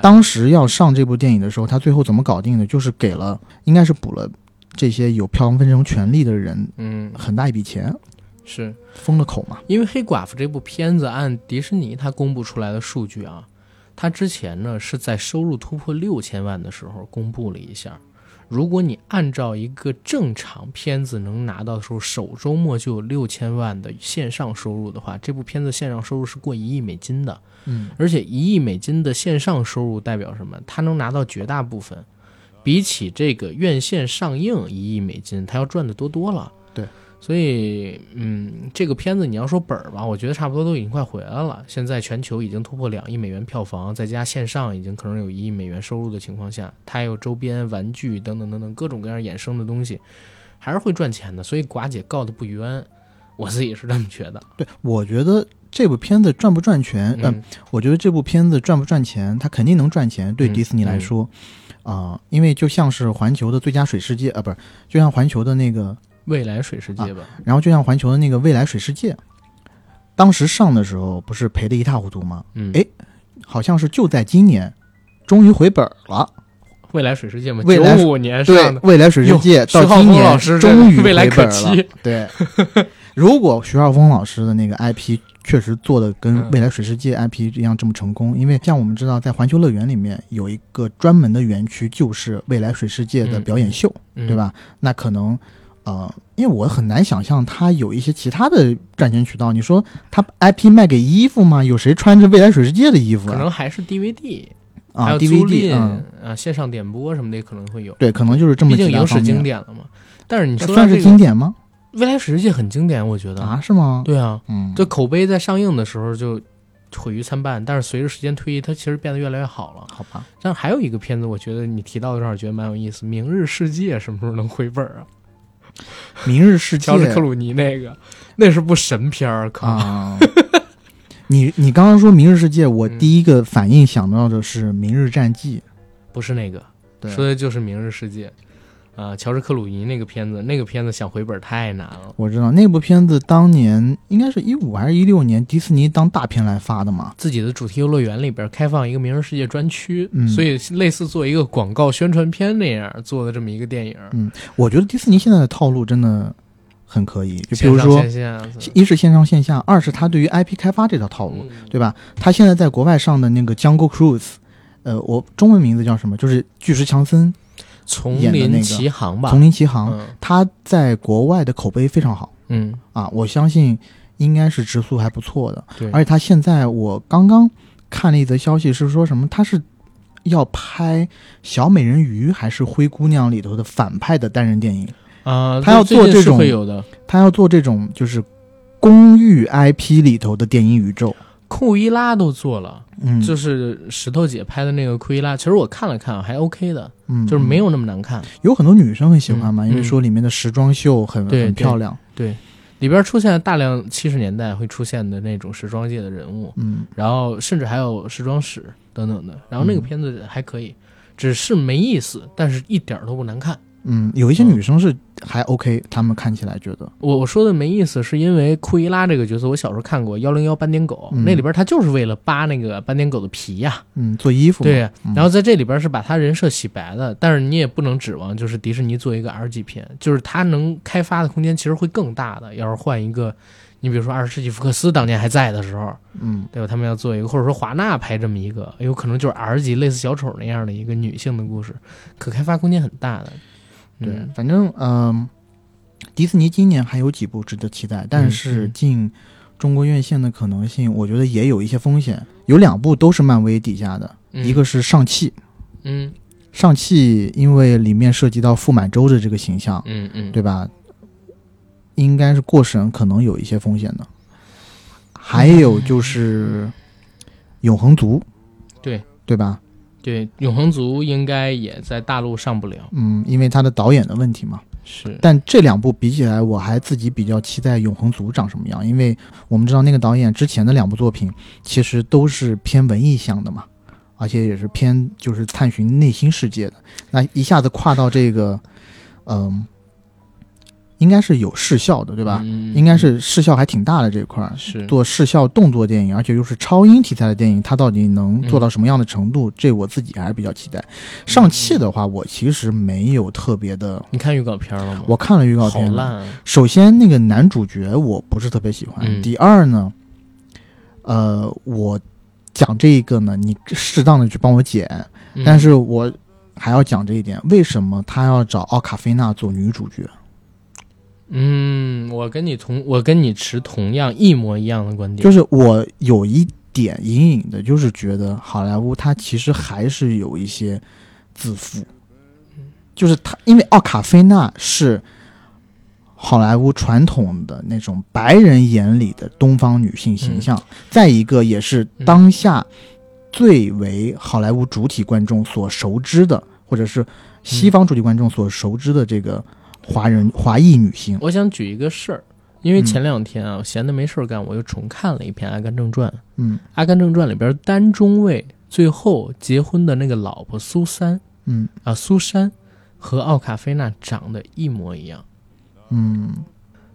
当时要上这部电影的时候，他最后怎么搞定的？就是给了，应该是补了这些有票房分成权利的人，嗯，很大一笔钱，是封了口嘛？因为黑寡妇这部片子按迪士尼他公布出来的数据啊。他之前呢是在收入突破六千万的时候公布了一下，如果你按照一个正常片子能拿到的时候，首周末就有六千万的线上收入的话，这部片子线上收入是过一亿美金的。嗯，而且一亿美金的线上收入代表什么？它能拿到绝大部分，比起这个院线上映一亿美金，它要赚的多多了。所以，嗯，这个片子你要说本儿吧，我觉得差不多都已经快回来了。现在全球已经突破两亿美元票房，再加线上已经可能有一亿美元收入的情况下，它还有周边玩具等等等等各种各样衍生的东西，还是会赚钱的。所以寡姐告的不冤，我自己是这么觉得。对，我觉得这部片子赚不赚钱？嗯，我觉得这部片子赚不赚钱，它肯定能赚钱。对迪士尼来说，啊，因为就像是环球的最佳水世界啊，不是，就像环球的那个。未来水世界吧，然后就像环球的那个未来水世界，当时上的时候不是赔的一塌糊涂吗？嗯，哎，好像是就在今年，终于回本了。未来水世界嘛，九五年上的未来水世界到今年终于回本了。对，如果徐浩峰老师的那个 IP 确实做的跟未来水世界 IP 一样这么成功，因为像我们知道，在环球乐园里面有一个专门的园区，就是未来水世界的表演秀，对吧？那可能。呃，因为我很难想象他有一些其他的赚钱渠道。你说他 IP 卖给衣服吗？有谁穿着未来水世界的衣服？可能还是 DVD 啊，DVD 啊，线上点播什么的可能会有。对，可能就是这么。毕竟影史经典了嘛。但是你说算是经典吗？未来水世界很经典，我觉得啊，是吗？对啊，嗯，这口碑在上映的时候就毁于参半，但是随着时间推移，它其实变得越来越好了。好吧。但还有一个片子，我觉得你提到的这儿，觉得蛮有意思，《明日世界》什么时候能回本啊？明日世界，乔治克鲁尼那个，那是部神片儿，靠！你你刚刚说明日世界，我第一个反应想到的是明日战记，不是那个，说的就是明日世界。啊，乔治克鲁尼那个片子，那个片子想回本太难了。我知道那部片子当年应该是一五还是一六年，迪士尼当大片来发的嘛。自己的主题游乐园里边开放一个名人世界专区，嗯，所以类似做一个广告宣传片那样做的这么一个电影。嗯，我觉得迪士尼现在的套路真的很可以，就比如说，一是线上线下，二是他对于 IP 开发这套套路，对吧？他现在在国外上的那个《Jungle Cruise》，呃，我中文名字叫什么？就是巨石强森。丛林奇航吧，丛林奇航，它在国外的口碑非常好。嗯啊，我相信应该是直速还不错的。对，而且它现在我刚刚看了一则消息，是说什么？它是要拍《小美人鱼》还是《灰姑娘》里头的反派的单人电影啊？他要做这种，有的。他要做这种就是公寓 IP 里头的电影宇宙。库伊拉都做了，嗯，就是石头姐拍的那个库伊拉，其实我看了看，还 OK 的，嗯，就是没有那么难看。有很多女生很喜欢嘛，因为说里面的时装秀很很漂亮，对，里边出现了大量七十年代会出现的那种时装界的人物，嗯，然后甚至还有时装史等等的，然后那个片子还可以，只是没意思，但是一点都不难看。嗯，有一些女生是还 OK，她们看起来觉得我我说的没意思，是因为库伊拉这个角色，我小时候看过《幺零幺斑点狗》，那里边他就是为了扒那个斑点狗的皮呀，嗯，做衣服。对，然后在这里边是把他人设洗白的，但是你也不能指望就是迪士尼做一个 R 级片，就是他能开发的空间其实会更大的。要是换一个，你比如说二十世纪福克斯当年还在的时候，嗯，对吧？他们要做一个，或者说华纳拍这么一个，有可能就是 R 级类似小丑那样的一个女性的故事，可开发空间很大的。对，反正嗯，迪士尼今年还有几部值得期待，但是进中国院线的可能性，我觉得也有一些风险。有两部都是漫威底下的，一个是上汽，嗯，上汽因为里面涉及到傅满洲的这个形象，嗯嗯，对吧？应该是过审，可能有一些风险的。还有就是永恒族，对对吧？对，永恒族应该也在大陆上不了。嗯，因为他的导演的问题嘛。是。但这两部比起来，我还自己比较期待永恒族长什么样，因为我们知道那个导演之前的两部作品其实都是偏文艺向的嘛，而且也是偏就是探寻内心世界的。那一下子跨到这个，嗯。应该是有视效的，对吧？应该是视效还挺大的这一块，是做视效动作电影，而且又是超英题材的电影，它到底能做到什么样的程度？这我自己还是比较期待。上汽的话，我其实没有特别的。你看预告片了吗？我看了预告片，好烂。首先，那个男主角我不是特别喜欢。第二呢，呃，我讲这一个呢，你适当的去帮我剪，但是我还要讲这一点：为什么他要找奥卡菲娜做女主角？嗯，我跟你同，我跟你持同样一模一样的观点，就是我有一点隐隐的，就是觉得好莱坞它其实还是有一些自负，就是他，因为奥卡菲娜是好莱坞传统的那种白人眼里的东方女性形象，再一个也是当下最为好莱坞主体观众所熟知的，或者是西方主体观众所熟知的这个。华人华裔女性，我想举一个事儿，因为前两天啊，闲的没事儿干，我又重看了一篇《阿甘正传》。嗯，《阿甘正传》里边单中尉最后结婚的那个老婆苏珊，嗯啊，苏珊和奥卡菲娜长得一模一样。嗯，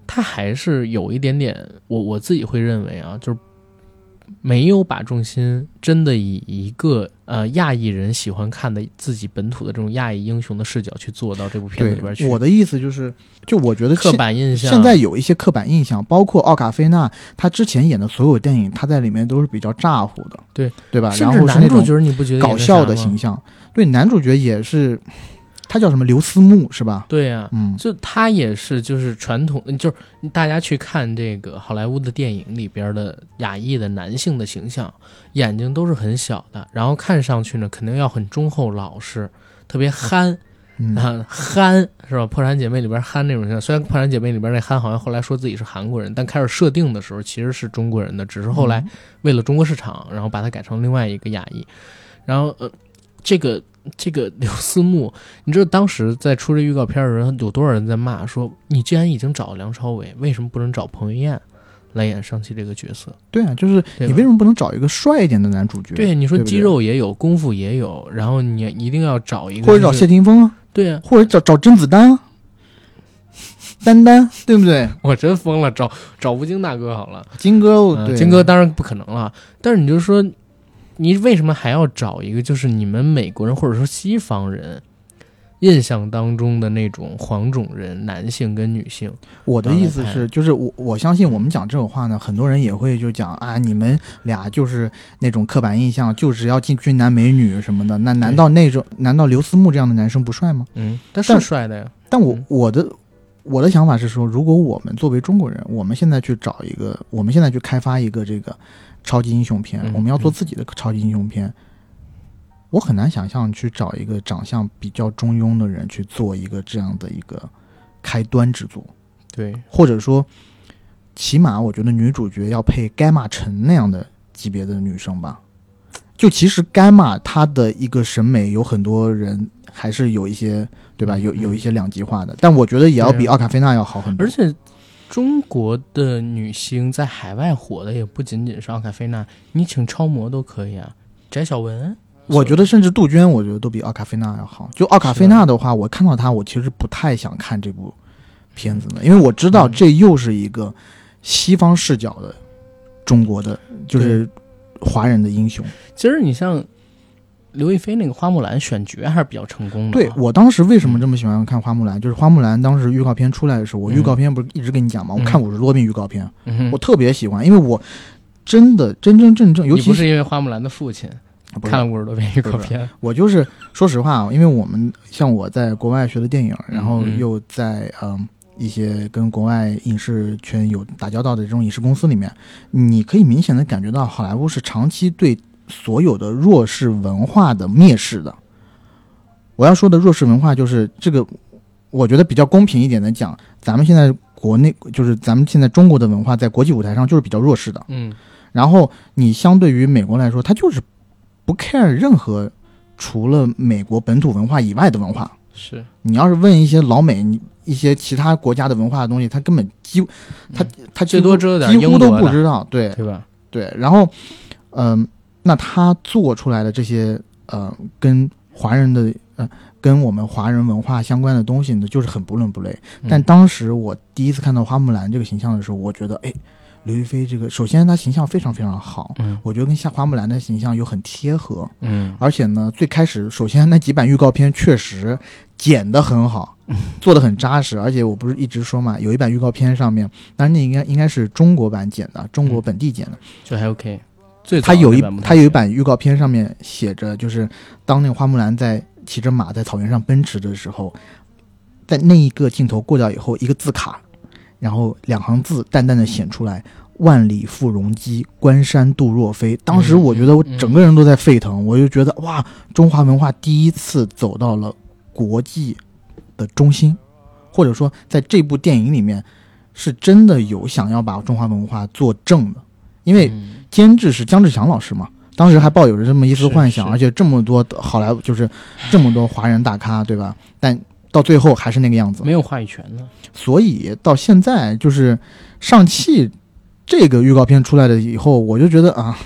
她还是有一点点，我我自己会认为啊，就是。没有把重心真的以一个呃亚裔人喜欢看的自己本土的这种亚裔英雄的视角去做到这部片子里边去。我的意思就是，就我觉得刻板印象现在有一些刻板印象，包括奥卡菲娜，他之前演的所有电影，他在里面都是比较咋呼的，对对吧？然后男主角你不觉得搞笑的形象？对，男主角也是。他叫什么？刘思慕是吧？对呀，嗯，就他也是，就是传统，就是大家去看这个好莱坞的电影里边的亚裔的男性的形象，眼睛都是很小的，然后看上去呢，肯定要很忠厚老实，特别憨，啊，憨是吧？破产姐妹里边憨那种形象，虽然破产姐妹里边那憨好像后来说自己是韩国人，但开始设定的时候其实是中国人的，只是后来为了中国市场，然后把它改成另外一个亚裔，然后呃，这个。这个刘思慕，你知道当时在出这预告片的时候，有多少人在骂说：“你既然已经找了梁朝伟，为什么不能找彭于晏来演上期这个角色？”对啊，就是你为什么不能找一个帅一点的男主角？对，你说肌肉也有，功夫也有，然后你一定要找一个，或者找谢霆锋啊，对啊，或者找找甄子丹啊，丹丹，对不对？我真疯了，找找吴京大哥好了，金哥，金哥当然不可能了，但是你就说。你为什么还要找一个就是你们美国人或者说西方人印象当中的那种黄种人男性跟女性？我的意思是，就是我我相信我们讲这种话呢，很多人也会就讲啊，你们俩就是那种刻板印象，就只要进军男美女什么的。那难道那种难道刘思慕这样的男生不帅吗？嗯，他是帅的呀。但我我的我的想法是说，如果我们作为中国人，我们现在去找一个，我们现在去开发一个这个。超级英雄片，我们要做自己的超级英雄片。我很难想象去找一个长相比较中庸的人去做一个这样的一个开端之作。对，或者说，起码我觉得女主角要配该玛陈那样的级别的女生吧。就其实该玛她的一个审美有很多人还是有一些对吧？有有一些两极化的，但我觉得也要比奥卡菲娜要好很多。而且。中国的女星在海外火的也不仅仅是奥卡菲娜，你请超模都可以啊，翟晓雯我觉得甚至杜鹃，我觉得都比奥卡菲娜要好。就奥卡菲娜的话，我看到她，我其实不太想看这部片子的，因为我知道这又是一个西方视角的中国的，就是华人的英雄。其实你像。刘亦菲那个花木兰选角还是比较成功的。对我当时为什么这么喜欢看花木兰，就是花木兰当时预告片出来的时候，我预告片不是一直跟你讲吗？我看五十多遍预告片，我特别喜欢，因为我真的真真正正，尤其是因为花木兰的父亲看了五十多遍预告片。我就是说实话啊，因为我们像我在国外学的电影，然后又在嗯一些跟国外影视圈有打交道的这种影视公司里面，你可以明显的感觉到好莱坞是长期对。所有的弱势文化的蔑视的，我要说的弱势文化就是这个，我觉得比较公平一点的讲，咱们现在国内就是咱们现在中国的文化在国际舞台上就是比较弱势的，嗯，然后你相对于美国来说，他就是不 care 任何除了美国本土文化以外的文化，是。你要是问一些老美你一些其他国家的文化的东西，他根本几他他最多知道点几乎都不知道，对。对吧？对，然后嗯。那他做出来的这些呃，跟华人的呃，跟我们华人文化相关的东西呢，就是很不伦不类。但当时我第一次看到花木兰这个形象的时候，我觉得，哎，刘亦菲这个，首先她形象非常非常好，嗯，我觉得跟夏花木兰的形象又很贴合，嗯，而且呢，最开始首先那几版预告片确实剪得很好，做的很扎实，而且我不是一直说嘛，有一版预告片上面，但是那应该应该是中国版剪的，中国本地剪的，就还 OK。他有一他有一版预告片，上面写着，就是当那个花木兰在骑着马在草原上奔驰的时候，在那一个镜头过掉以后，一个字卡，然后两行字淡淡的显出来：“万里赴戎机，关山度若飞。”当时我觉得我整个人都在沸腾，我就觉得哇，中华文化第一次走到了国际的中心，或者说在这部电影里面是真的有想要把中华文化做正的，因为。监制是姜志强老师嘛？当时还抱有着这么一丝幻想，而且这么多好莱坞就是这么多华人大咖，对吧？但到最后还是那个样子，没有话语权呢。所以到现在就是上汽这个预告片出来了以后，我就觉得啊，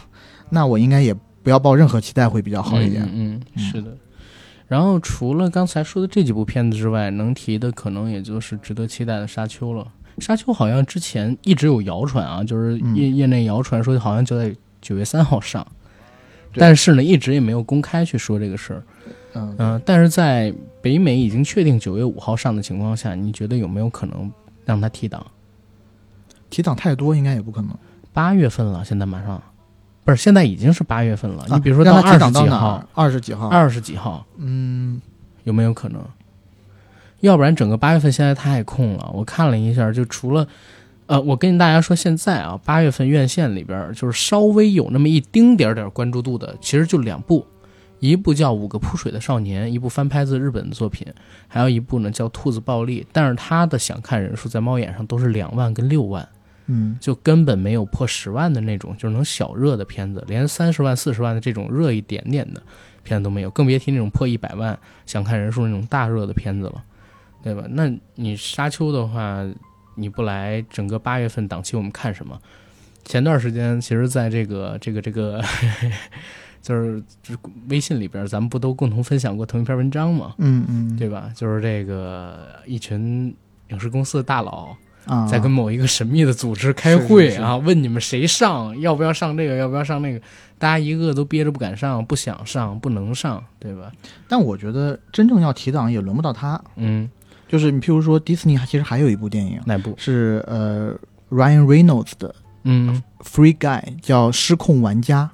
那我应该也不要抱任何期待会比较好一点。嗯，是的。然后除了刚才说的这几部片子之外，能提的可能也就是值得期待的《沙丘》了。沙丘好像之前一直有谣传啊，就是业业内谣传说好像就在九月三号上，但是呢一直也没有公开去说这个事儿。嗯，但是在北美已经确定九月五号上的情况下，你觉得有没有可能让他提档？提档太多应该也不可能。八月份了，现在马上不是现在已经是八月份了。你比如说到二十几号，二十几号，二十几号，嗯，有没有可能？要不然整个八月份现在太空了。我看了一下，就除了，呃，我跟大家说，现在啊，八月份院线里边就是稍微有那么一丁点点关注度的，其实就两部，一部叫《五个扑水的少年》，一部翻拍自日本的作品，还有一部呢叫《兔子暴力》，但是它的想看人数在猫眼上都是两万跟六万，嗯，就根本没有破十万的那种，就是能小热的片子，连三十万、四十万的这种热一点点的片子都没有，更别提那种破一百万想看人数那种大热的片子了。对吧？那你沙丘的话，你不来整个八月份档期，我们看什么？前段时间，其实在这个这个这个，就是微信里边，咱们不都共同分享过同一篇文章吗？嗯嗯，对吧？就是这个一群影视公司的大佬啊，在跟某一个神秘的组织开会啊，问你们谁上，要不要上这个，要不要上那个？大家一个个都憋着不敢上，不想上，不能上，对吧？但我觉得真正要提档，也轮不到他。嗯。就是你，譬如说，迪士尼其实还有一部电影，哪部？是呃，Ryan Reynolds 的，嗯，Free Guy，叫《失控玩家》。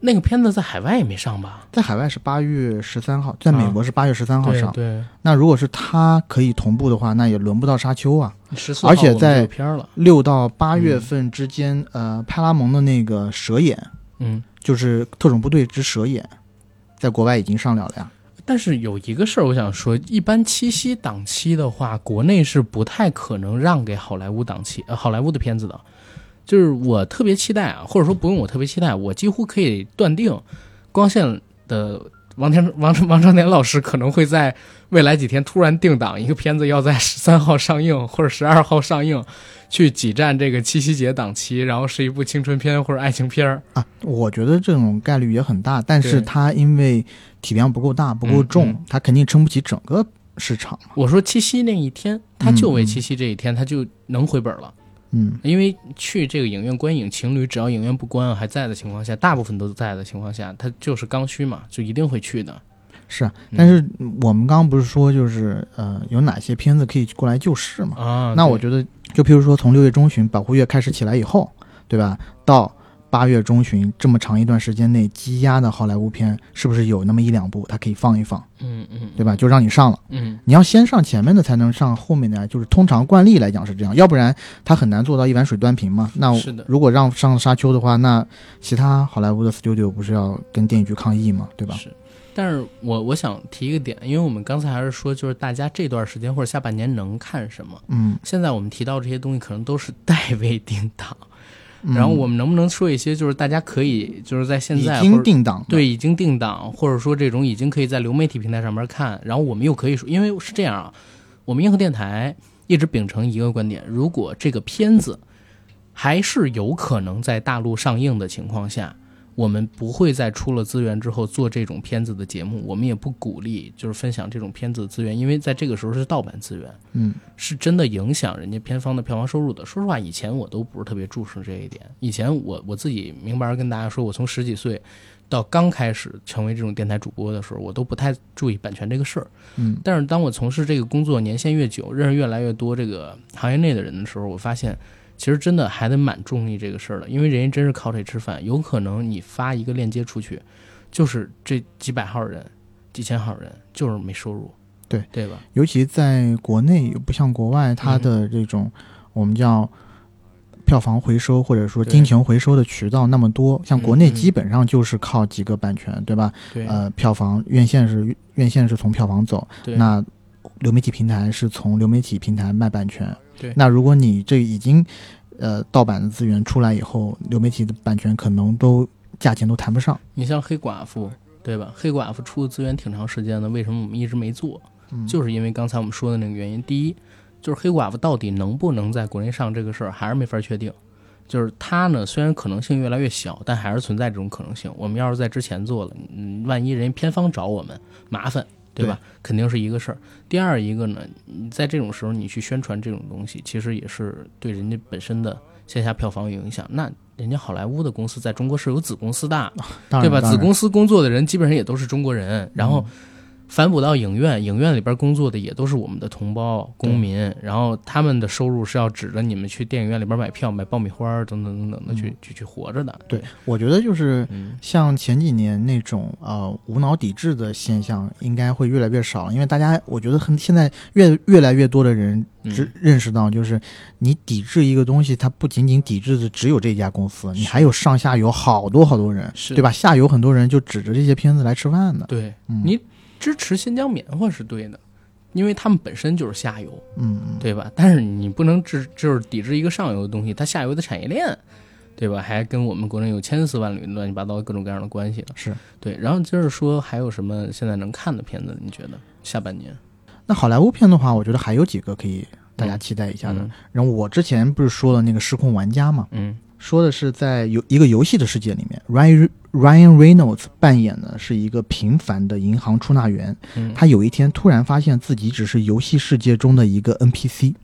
那个片子在海外也没上吧？在海外是八月十三号，在美国是八月十三号上。对。那如果是它可以同步的话，那也轮不到《沙丘》啊。十四而且在了。六到八月份之间，呃，派拉蒙的那个《蛇眼》，嗯，就是《特种部队之蛇眼》，在国外已经上了了呀。但是有一个事儿，我想说，一般七夕档期的话，国内是不太可能让给好莱坞档期，呃，好莱坞的片子的。就是我特别期待啊，或者说不用我特别期待，我几乎可以断定，光线的王天 王王长年老师可能会在未来几天突然定档一个片子，要在十三号上映或者十二号上映。去挤占这个七夕节档期，然后是一部青春片或者爱情片儿啊。我觉得这种概率也很大，但是他因为体量不够大、不够重，嗯它肯定撑不起整个市场嘛。我说七夕那一天，他就为七夕这一天，他就能回本了。嗯因为去这个影院观影，情侣只要影院不关还在的情况下，大部分都在的情况下，它就是刚需嘛，就一定会去的。是但是我们刚刚不是说就是呃有哪些片子可以过来救市嘛？啊，那我觉得，就譬如说从六月中旬保护月开始起来以后，对吧？到八月中旬这么长一段时间内积压的好莱坞片，是不是有那么一两部它可以放一放，嗯嗯，对吧？就让你上了。嗯，你要先上前面的，才能上后面的呀。就是通常惯例来讲是这样，要不然它很难做到一碗水端平嘛。那如果让上沙丘的话，那其他好莱坞的 studio 不是要跟电影局抗议嘛？对吧？是。但是我我想提一个点，因为我们刚才还是说，就是大家这段时间或者下半年能看什么。嗯，现在我们提到这些东西，可能都是代位 定档。嗯。然后我们能不能说一些，就是大家可以就是在现在已经定档，对，已经定档，或者说这种已经可以在流媒体平台上面看，然后我们又可以说，因为是这样啊，我们硬核电台一直秉承一个观点，如果这个片子还是有可能在大陆上映的情况下，我们不会在出了资源之后做这种片子的节目，我们也不鼓励就是分享这种片子的资源，因为在这个时候是盗版资源，嗯是真的影响人家片方的票房收入的。说实话，以前我都不是特别注视这一点。以前我我自己明白跟大家说，我从十几岁到刚开始成为这种电台主播的时候，我都不太注意版权这个事儿。嗯但是当我从事这个工作年限越久，认识越来越多这个行业内的人的时候，我发现其实真的还得蛮注意这个事儿的，因为人家真是靠这吃饭。有可能你发一个链接出去，就是这几百号人、几千号人就是没收入，对对吧？尤其在国内，不像国外，它嗯的这种、我们叫票房回收或者说金钱回收的渠道那么多，像国内基本上就是靠几个版权，对吧？对，呃，票房院线是院线是从票房走，对，那流媒体平台是从流媒体平台卖版权。对那如果你这已经呃盗版的资源出来以后，流媒体的版权可能都价钱都谈不上。你像黑寡妇，对吧？黑寡妇出的资源挺长时间的，为什么我们一直没做？嗯就是因为刚才我们说的那个原因。第一，就是黑寡妇到底能不能在国内上这个事儿，还是没法确定。就是它呢，虽然可能性越来越小，但还是存在这种可能性。我们要是在之前做了，嗯，万一人家片方找我们麻烦，对吧？肯定是一个事儿。第二一个呢，你在这种时候你去宣传这种东西，其实也是对人家本身的线下票房有影响。那人家好莱坞的公司在中国是有子公司的，对吧？子公司工作的人基本上也都是中国人，然后反哺到影院，影院里边工作的也都是我们的同胞公民，然后他们的收入是要指着你们去电影院里边买票、买爆米花等等等等的去、去去活着的。对，我觉得就是嗯，像前几年那种呃无脑抵制的现象，应该会越来越少，因为大家我觉得很现在越越来越多的人知、嗯认识到，就是你抵制一个东西，它不仅仅抵制的只有这家公司，你还有上下游好多好多人，是对吧？下游很多人就指着这些片子来吃饭的，对嗯你支持新疆棉花是对的，因为他们本身就是下游，嗯嗯，对吧？但是你不能只就是抵制一个上游的东西，它下游的产业链，对吧？还跟我们国内有千丝万缕乱七八糟各种各样的关系呢。是。对，然后接着说还有什么现在能看的片子？你觉得下半年？那好莱坞片的话，我觉得还有几个可以大家期待一下的。嗯然后我之前不是说了那个《失控玩家》嘛，嗯说的是在游一个游戏的世界里面，Ryan Ryan Reynolds 扮演的是一个平凡的银行出纳员。嗯，他有一天突然发现自己只是游戏世界中的一个 NPC。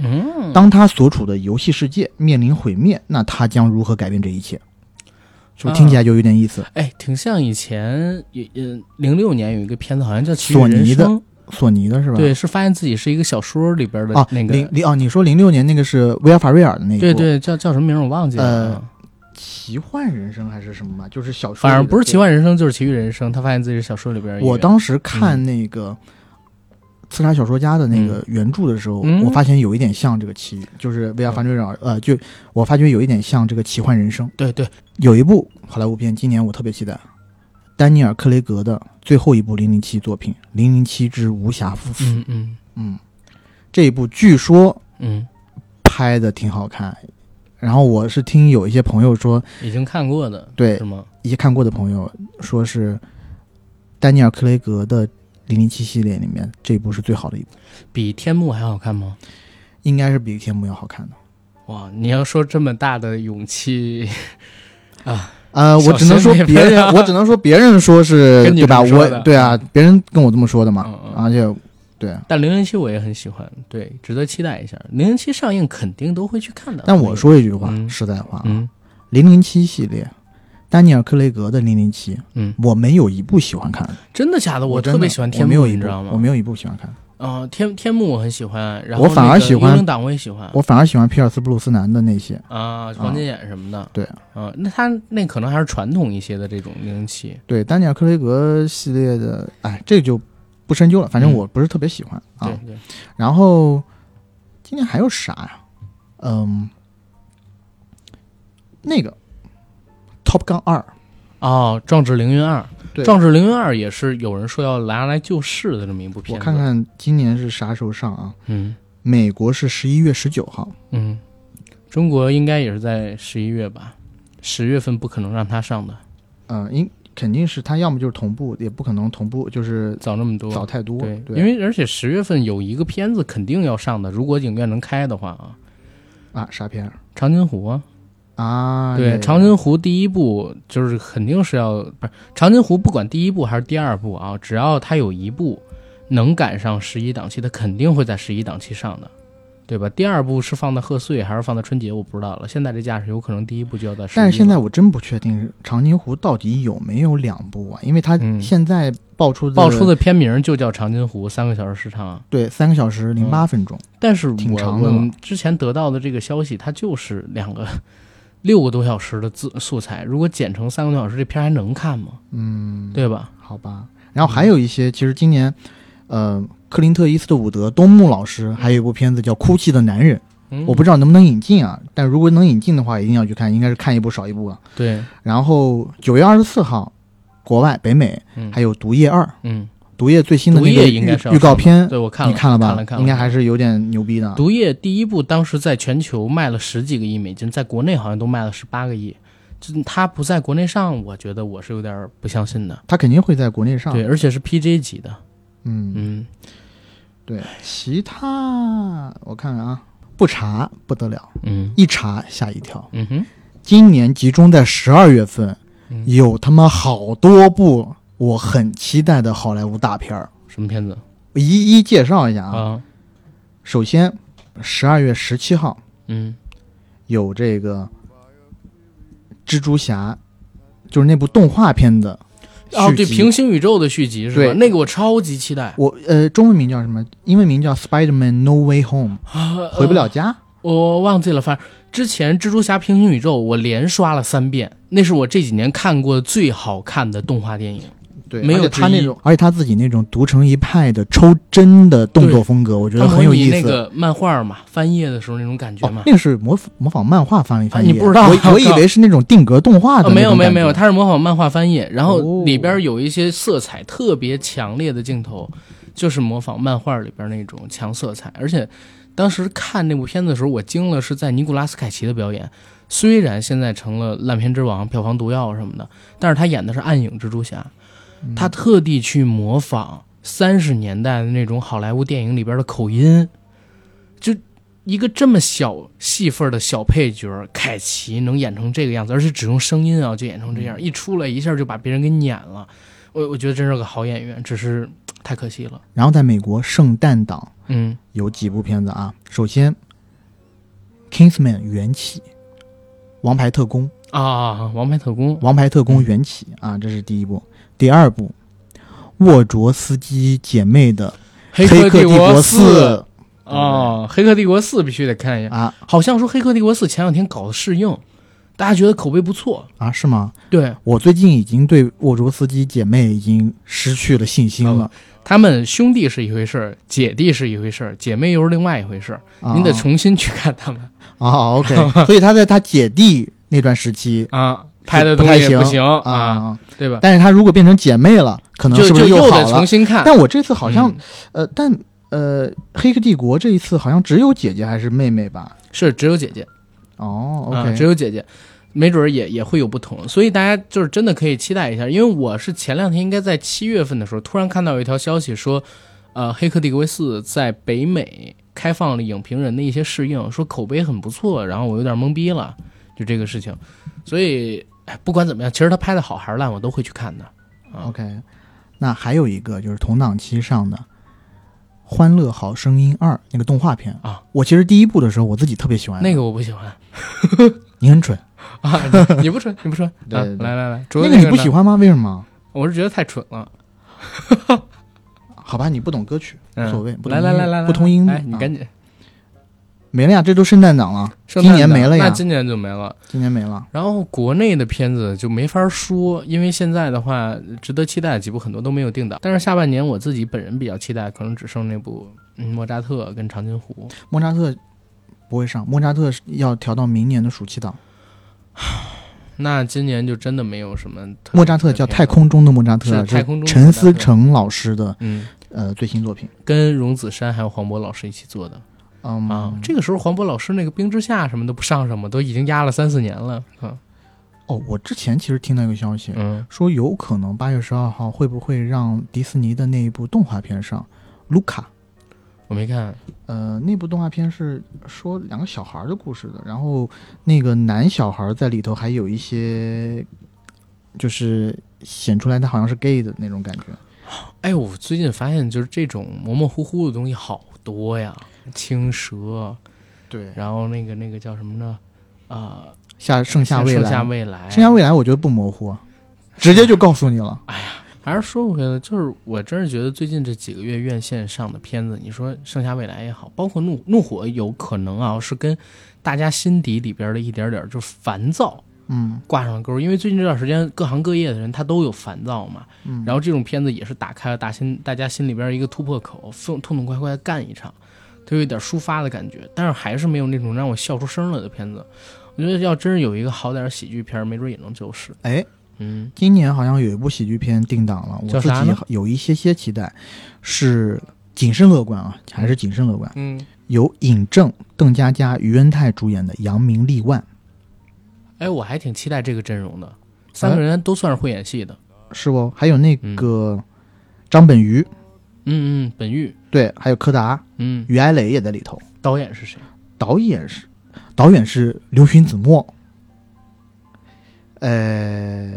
嗯，当他所处的游戏世界面临毁灭，那他将如何改变这一切？是不是听起来就有点意思？哎，挺像以前有呃零六年有一个片子，好像叫《索尼的索尼的是吧？对，是发现自己是一个小说里边的哦，那个，零零哦，你说零六年那个是威尔法瑞尔的那一部，对对，叫叫什么名儿我忘记了奇幻人生还是什么吧？就是小说，反正不是奇。幻人生就是奇遇人生，他发现自己是小说里边。我当时看那个《刺杀小说家》的那个原著的时候，嗯我发现有一点像这个奇遇，就是威尔法瑞尔，呃，就我发觉有一点像这个奇幻人生。对对，有一部好莱坞片，今年我特别期待，丹尼尔·克雷格的最后一部零零七作品《零零七之无暇夫妇》。嗯嗯嗯，这一部据说嗯，拍的挺好看，然后我是听有一些朋友说，已经看过的，对是吗？一些看过的朋友说是丹尼尔·克雷格的《零零七》系列里面这一部是最好的一部，比天幕还好看吗？应该是比天幕要好看的。哇，你要说这么大的勇气 啊！呃，我只能说别人，我只能说别人说是对吧？我对啊，别人跟我这么说的嘛。而且，对。但零零七我也很喜欢，对，值得期待一下。零零七上映肯定都会去看的。但我说一句话，实在话，嗯，零零七系列，丹尼尔·克雷格的零零七，嗯，我没有一部喜欢看的。真的假的？我特别喜欢天幕，你知道吗？我没有一部喜欢看。啊，天天幕我很喜欢，然后我反而喜欢党我也喜欢，我反而喜欢皮尔斯布鲁斯南的那些啊，黄金眼什么的。对，啊，那他那可能还是传统一些的这种零零七。对，丹尼尔·克雷格系列的，哎，这个就不深究了，反正我不是特别喜欢啊。对。然后今年还有啥呀？嗯，那个《Top Gun 二》哦，《壮志凌云二》。《壮志凌云二》也是有人说要拿来救市的这么一部片子。我看看今年是啥时候上啊？嗯，美国是十一月十九号。嗯，中国应该也是在十一月吧？十月份不可能让他上的。嗯，应肯定是它要么就是同步，也不可能同步，就是早那么多，早太多。对，因为而且十月份有一个片子肯定要上的，如果影院能开的话啊。啊，啥片？长津湖啊。啊，对，长津湖第一部就是肯定是要不是长津湖，不管第一部还是第二部啊，只要它有一部能赶上十一档期，它肯定会在十一档期上的，对吧？第二部是放在贺岁还是放在春节，我不知道了。现在这架势有可能第一部就要在。但是现在我真不确定长津湖到底有没有两部啊，因为它现在爆出的爆出的片名就叫长津湖，三个小时时长，对，三个小时零八分钟，但是挺长的。之前得到的这个消息，它就是两个。六个多小时的字素材，如果剪成三个多小时，这片还能看吗？嗯，对吧？好吧。然后还有一些，其实今年，呃，克林特·伊斯特伍德、东木老师还有一部片子叫《哭泣的男人》，我不知道能不能引进啊。但如果能引进的话，一定要去看，应该是看一部少一部了。对。然后九月二十四号，国外北美还有《毒液二》。嗯。毒液最新的那个预告片，对我看了，你看了吧？应该还是有点牛逼的。毒液第一部当时在全球卖了十几个亿美金，在国内好像都卖了十八个亿。就他不在国内上，我觉得我是有点不相信的。他肯定会在国内上，对，而且是 PJ 级的。嗯嗯，对，其他我看看啊，不查不得了，嗯，一查吓一跳。嗯哼，今年集中在十二月份，有他妈好多部。我很期待的好莱坞大片儿，什么片子？我一一介绍一下啊。首先，十二月十七号，嗯，有这个蜘蛛侠，就是那部动画片的哦，对，平行宇宙的续集是吧？那个我超级期待。我呃，中文名叫什么？英文名叫《Spider-Man No Way Home》，回不了家。我忘记了，反正之前蜘蛛侠平行宇宙我连刷了三遍，那是我这几年看过最好看的动画电影。对，没有他那种，而且他自己那种独成一派的抽针的动作风格，我觉得很有意思。那个漫画嘛，翻页的时候那种感觉嘛，那个是模模仿漫画翻翻译。你不知道？我我以为是那种定格动画的。没有没有没有，他是模仿漫画翻页，然后里边有一些色彩特别强烈的镜头，就是模仿漫画里边那种强色彩。而且当时看那部片子的时候，我惊了，是在尼古拉斯凯奇的表演。虽然现在成了烂片之王、票房毒药什么的，但是他演的是暗影蜘蛛侠。他特地去模仿三十年代的那种好莱坞电影里边的口音，就一个这么小戏份的小配角，凯奇能演成这个样子，而且只用声音啊就演成这样，一出来一下就把别人给撵了。我我觉得真是个好演员，只是太可惜了。然后在美国圣诞档，嗯，有几部片子啊。首先，《Kingsman》缘起，《王牌特工》啊，《王牌特工》，《王牌特工》缘起啊，这是第一部。第二部，沃卓斯基姐妹的《黑客帝国四》啊，《黑客帝国四》必须得看一下啊！好像说《黑客帝国四》前两天搞的试映，大家觉得口碑不错啊？是吗？对我最近已经对沃卓斯基姐妹已经失去了信心了。他们兄弟是一回事儿，姐弟是一回事儿，姐妹又是另外一回事儿。您得重新去看他们啊。OK，所以他在他姐弟那段时期啊。拍的不太行，不行啊，对吧？但是他如果变成姐妹了，可能是不是又好了？重新看。但我这次好像，呃，但呃，黑客帝国这一次好像只有姐姐还是妹妹吧？是只有姐姐。哦，OK，只有姐姐，没准也也会有不同。所以大家就是真的可以期待一下，因为我是前两天应该在七月份的时候，突然看到有一条消息说，呃，黑客帝国四在北美。开放了影评人的一些试映，说口碑很不错，然后我有点懵逼了，就这个事情。所以，不管怎么样，其实他拍的好还是烂，我都会去看的。OK，那还有一个就是同档期上的《欢乐好声音二》那个动画片啊，我其实第一部的时候我自己特别喜欢那个，我不喜欢。你很蠢啊！你不蠢，你不蠢。对，来来来，那个你不喜欢吗？为什么？我是觉得太蠢了。好吧，你不懂歌曲，无所谓。来来来来，不同音，你赶紧没了呀！这都圣诞档了，今年没了呀，那今年就没了，今年没了。然后国内的片子就没法说，因为现在的话，值得期待的几部很多都没有定档。但是下半年我自己本人比较期待，可能只剩那部《莫扎特》跟《长津湖》。莫扎特不会上，莫扎特要调到明年的暑期档。那今年就真的没有什么。莫扎特叫《太空中的莫扎特》，是太空中陈思诚老师的，嗯呃最新作品，跟荣梓杉还有黄渤老师一起做的。嗯啊，这个时候黄渤老师那个《冰之下》什么的不上什么，都已经压了三四年了。啊，哦，我之前其实听到一个消息，嗯，说有可能八月十二号会不会让迪士尼的那一部动画片上《卢卡》。我没看，呃，那部动画片是说两个小孩的故事的，然后那个男小孩在里头还有一些，就是显出来他好像是 gay 的那种感觉。哎，我最近发现就是这种模模糊糊的东西好多呀，青蛇，对，然后那个那个叫什么呢？啊，下盛夏未来，盛夏未来，盛夏未来，我觉得不模糊，直接就告诉你了。哎呀。还是说回来，就是我真是觉得最近这几个月院线上的片子，你说《盛夏未来》也好，包括《怒怒火》，有可能啊是跟大家心底里边的一点点就烦躁，嗯，挂上了钩。因为最近这段时间各行各业的人他都有烦躁嘛，嗯，然后这种片子也是打开了大心大家心里边一个突破口，痛痛痛快快干一场，都有一点抒发的感觉。但是还是没有那种让我笑出声来的片子。我觉得要真是有一个好点喜剧片，没准也能救市。哎。嗯，今年好像有一部喜剧片定档了，我自己有一些些期待，是谨慎乐观啊，还是谨慎乐观？嗯，由尹正、邓家佳、于恩泰主演的《扬名立万》。哎，我还挺期待这个阵容的，三个人都算是会演戏的，是不？还有那个张本鱼，嗯嗯，本玉，对，还有柯达，嗯，于艾磊也在里头。导演是谁？导演是导演是刘勋子墨。呃，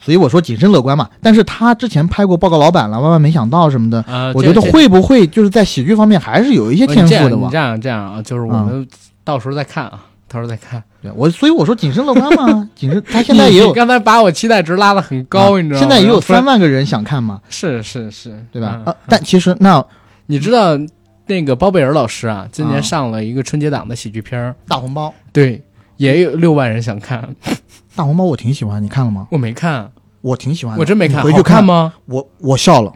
所以我说谨慎乐观嘛。但是他之前拍过《报告老板》了，万万没想到什么的。啊，我觉得会不会就是在喜剧方面还是有一些天赋的吧？这样这样啊，就是我们到时候再看啊，到时候再看。对我，所以我说谨慎乐观嘛。谨慎，他现在也有。刚才把我期待值拉的很高，你知道吗？现在也有三万个人想看嘛。是是是，对吧？啊，但其实那你知道那个包贝尔老师啊，今年上了一个春节档的喜剧片《大红包》，对，也有六万人想看。大红包我挺喜欢，你看了吗？我没看，我挺喜欢，我真没看。回去看吗？我我笑了。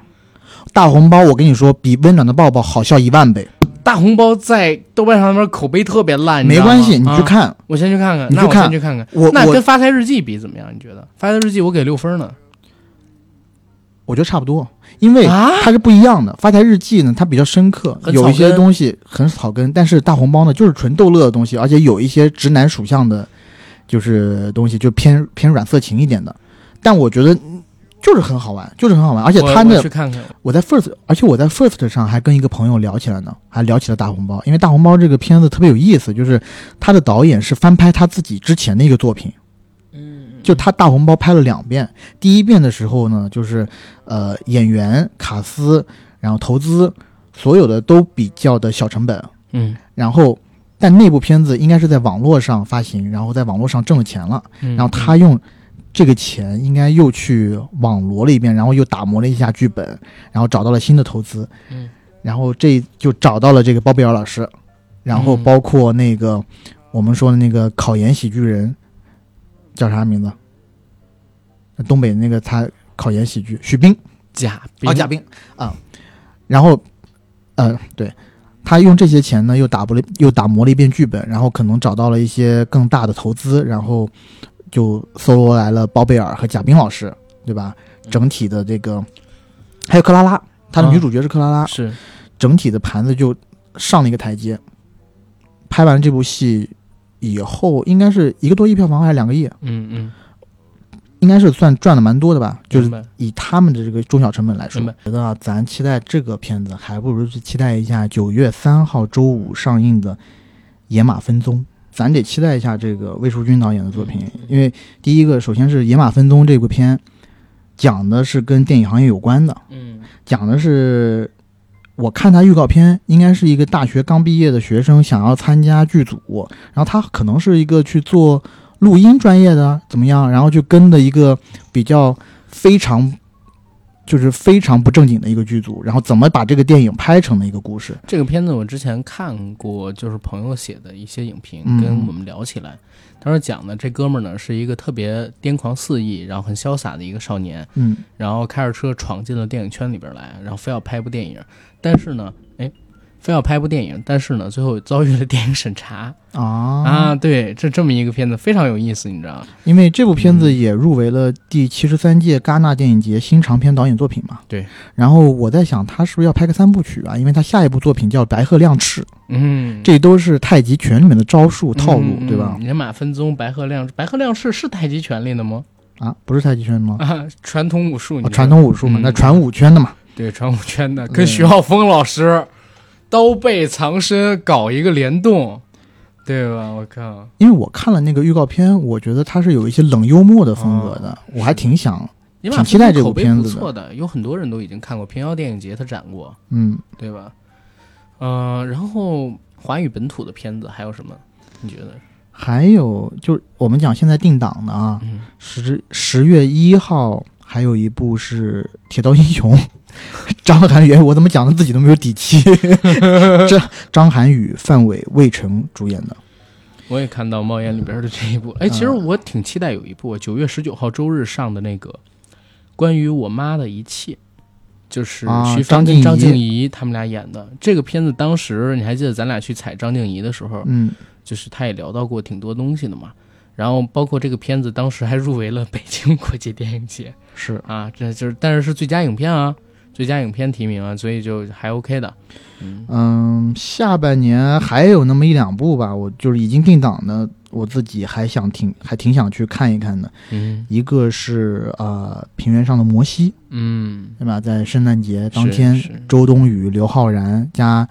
大红包，我跟你说，比温暖的抱抱好笑一万倍。大红包在豆瓣上面口碑特别烂，没关系，你去看，我先去看看。你去看，去看看。我那跟发财日记比怎么样？你觉得发财日记我给六分呢？我觉得差不多，因为它是不一样的。发财日记呢，它比较深刻，有一些东西很草根，但是大红包呢，就是纯逗乐的东西，而且有一些直男属相的。就是东西就偏偏软色情一点的，但我觉得就是很好玩，就是很好玩。而且他那去看看，我在 First，而且我在 First 上还跟一个朋友聊起来呢，还聊起了大红包。因为大红包这个片子特别有意思，就是他的导演是翻拍他自己之前的一个作品，嗯，就他大红包拍了两遍。第一遍的时候呢，就是呃演员卡斯，然后投资所有的都比较的小成本，嗯，然后。但那部片子应该是在网络上发行，然后在网络上挣了钱了，然后他用这个钱应该又去网罗了一遍，然后又打磨了一下剧本，然后找到了新的投资，嗯，然后这就找到了这个包贝尔老师，然后包括那个我们说的那个考研喜剧人叫啥名字？东北那个他考研喜剧许冰，贾啊贾冰啊，然后呃对。他用这些钱呢，又打磨了又打磨了一遍剧本，然后可能找到了一些更大的投资，然后就搜罗来了包贝尔和贾冰老师，对吧？整体的这个还有克拉拉，他的女主角是克拉拉，是整体的盘子就上了一个台阶。拍完这部戏以后，应该是一个多亿票房还是两个亿？嗯嗯，应该是算赚的蛮多的吧，就是以他们的这个中小成本来说明白，觉得啊，咱期待这个片子，还不如去期待一下九月三号周五上映的《野马分鬃》。咱得期待一下这个魏淑君导演的作品，因为第一个，首先是《野马分鬃》这部片，讲的是跟电影行业有关的，嗯。讲的是，我看他预告片，应该是一个大学刚毕业的学生想要参加剧组，然后他可能是一个去做录音专业的，怎么样？然后就跟的一个比较非常，就是非常不正经的一个剧组，然后怎么把这个电影拍成的一个故事。这个片子我之前看过，就是朋友写的一些影评，嗯跟我们聊起来。他说讲的这哥们儿呢是一个特别癫狂肆意，然后很潇洒的一个少年，嗯然后开着车闯进了电影圈里边来，然后非要拍部电影，但是呢，哎，非要拍部电影，但是呢，最后遭遇了电影审查啊啊，对，这这么一个片子非常有意思，你知道吗？因为这部片子也入围了第七十三届戛纳电影节新长片导演作品嘛。对。然后我在想，他是不是要拍个三部曲啊？因为他下一部作品叫《白鹤亮翅》。嗯，这都是太极拳里面的招数套路，嗯对吧？嗯野马分鬃，白鹤亮，白鹤亮翅是太极拳里的吗？啊，不是太极拳吗？啊，传统武术，哦，传统武术嘛，嗯那传武圈的嘛。对传武圈的，嗯跟徐浩峰老师刀背藏身搞一个联动，对吧？我靠，因为我看了那个预告片，我觉得它是有一些冷幽默的风格的，我还挺想，挺期待这部片子的不错的，有很多人都已经看过平遥电影节，他展过，嗯，对吧？嗯、然后华语本土的片子还有什么？你觉得？还有就是我们讲现在定档的啊，嗯，十十月一号还有一部是《铁道英雄》，张涵予，哎我怎么讲的自己都没有底气？这张涵予、范伟、魏晨主演的，我也看到猫眼里边的这一部。哎，其实我挺期待有一部九月十九号周日上的那个关于我妈的一切，就是啊徐帆跟张张静静怡他们俩演的这个片子。当时你还记得咱俩去采张静怡的时候，嗯，就是他也聊到过挺多东西的嘛。然后包括这个片子当时还入围了北京国际电影节是啊，这就是但是是最佳影片啊，最佳影片提名啊，所以就还 OK 的。嗯嗯，下半年还有那么一两部吧，我就是已经定档的，我自己还想挺还挺想去看一看的。嗯一个是呃平原上的摩西，嗯，对吧？在圣诞节当天周冬雨、刘昊然加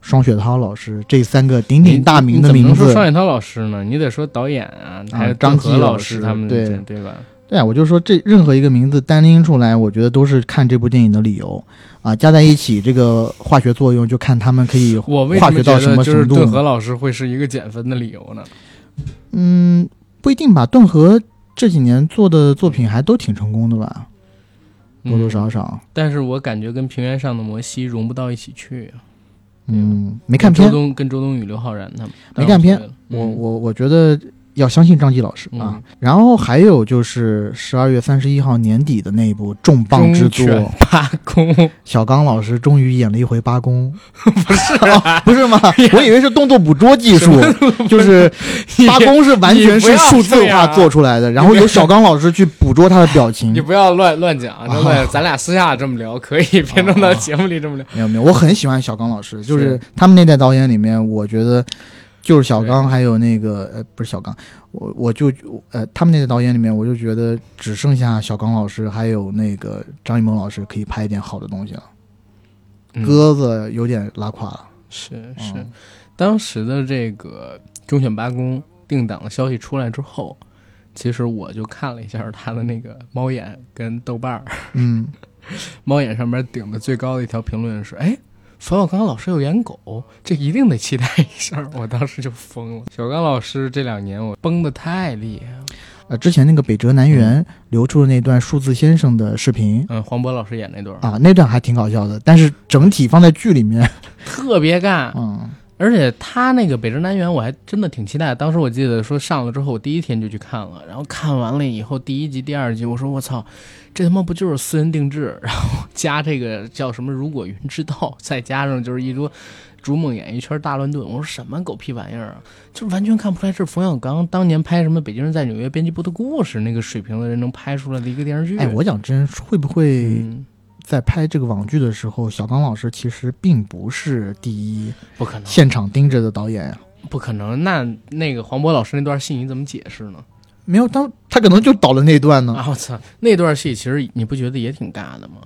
双雪涛老师这三个鼎鼎大名的名字怎么能说双，雪涛老师呢？你得说导演啊，还有张继老老师他们对对吧？对啊，我就说这任何一个名字单拎出来，我觉得都是看这部电影的理由啊，加在一起这个化学作用，就看他们可以化学到什么程度呢。郑和老师会是一个减分的理由呢？嗯，不一定吧。顿河这几年做的作品还都挺成功的吧，多多少嗯少。但是我感觉跟平原上的摩西融不到一起去啊。嗯，没看片周片，冬跟周冬雨、刘昊然他们没看片。嗯我我我觉得要相信张继老师啊。嗯然后还有就是十二月三十一号年底的那一部重磅之作，八公 小刚老师终于演了一回八公，不是啊，不是吗？我以为是动作捕捉技术，就是八公是完全是数字化做出来的，然后由小刚老师去捕捉他的表情你。不要乱乱讲，啊真的，咱俩私下这么聊可以，别弄到节目里这么聊。没有没有，我很喜欢小刚老师，就是是他们那代导演里面，我觉得就是小刚，还有那个呃不是小刚，我我就呃他们那个导演里面，我就觉得只剩下小刚老师还有那个张艺谋老师可以拍一点好的东西了，嗯。鸽子有点拉垮了。是是嗯，当时的这个忠犬八公定档的消息出来之后，其实我就看了一下他的那个猫眼跟豆瓣儿，嗯，猫眼上面顶的最高的一条评论是：哎，冯小刚老师有演狗，这一定得期待一下。我当时就疯了。小刚老师这两年我崩的太厉害了。呃，之前那个北辙南辕流出的那段数字先生的视频嗯，黄渤老师演那段啊，那段还挺搞笑的，但是整体放在剧里面，特别干，嗯，而且他那个《北辙南辕》，我还真的挺期待。当时我记得说上了之后，我第一天就去看了，然后看完了以后，第一集、第二集，我说我操，这他妈不就是私人定制，然后加这个叫什么“如果云知道”，再加上就是一桌逐梦演艺圈大乱炖，我说什么狗屁玩意儿啊！就完全看不出来是冯小刚当年拍什么《北京人在纽约》编辑部的故事那个水平的人能拍出来的一个电视剧。哎，我讲真，会不会嗯，在拍这个网剧的时候，小刚老师其实并不是第一不可能，现场盯着的导演呀、不可能。那那个黄渤老师那段戏你怎么解释呢？没有，当他可能就导了那段呢。啊，我操，那段戏其实你不觉得也挺尬的吗？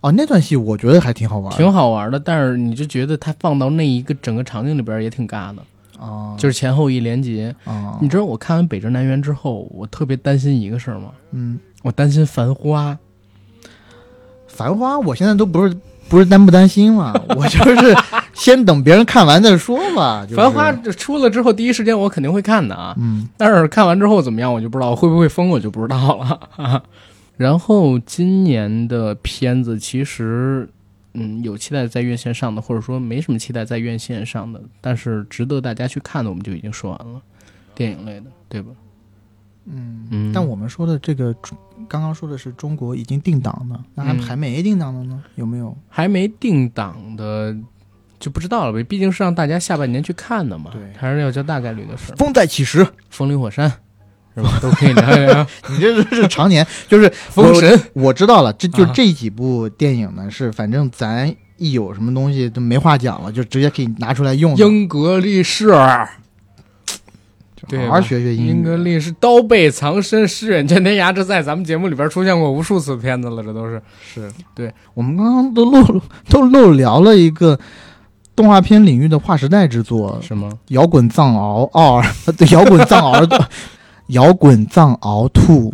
哦，那段戏我觉得还挺好玩，挺好玩的，但是你就觉得他放到那一个整个场景里边也挺尬的，哦，就是前后一连结。哦，你知道我看完《北辙南辕》之后，我特别担心一个事儿吗？嗯，我担心《繁花》。繁花，我现在都不是不是担不担心了，我就是先等别人看完再说吧。就是、繁花出了之后，第一时间我肯定会看的啊。嗯，但是看完之后怎么样，我就不知道，会不会疯，我就不知道了。然后今年的片子其实，嗯，有期待在院线上的，或者说没什么期待在院线上的，但是值得大家去看的，我们就已经说完了，电影类的，对吧？嗯嗯。但我们说的这个，刚刚说的是中国已经定档的，那还还没定档的呢？有没有？还没定档的就不知道了呗，毕竟是让大家下半年去看的嘛，对，还是要叫大概率的事。风再起时，风林火山。是吧？都可以聊一聊。你这是常年就是 封神，我知道了。这就啊这几部电影呢，是反正咱一有什么东西都没话讲了，就直接可以拿出来用。英格力士，对，好好学学英格力是刀背藏身，诗远见天涯，这在咱们节目里边出现过无数次片子了，这都是。是对我们刚刚都漏都漏聊了一个动画片领域的划时代之作什么？《摇滚藏獒二》对，《摇滚藏獒》摇滚藏獒 Two，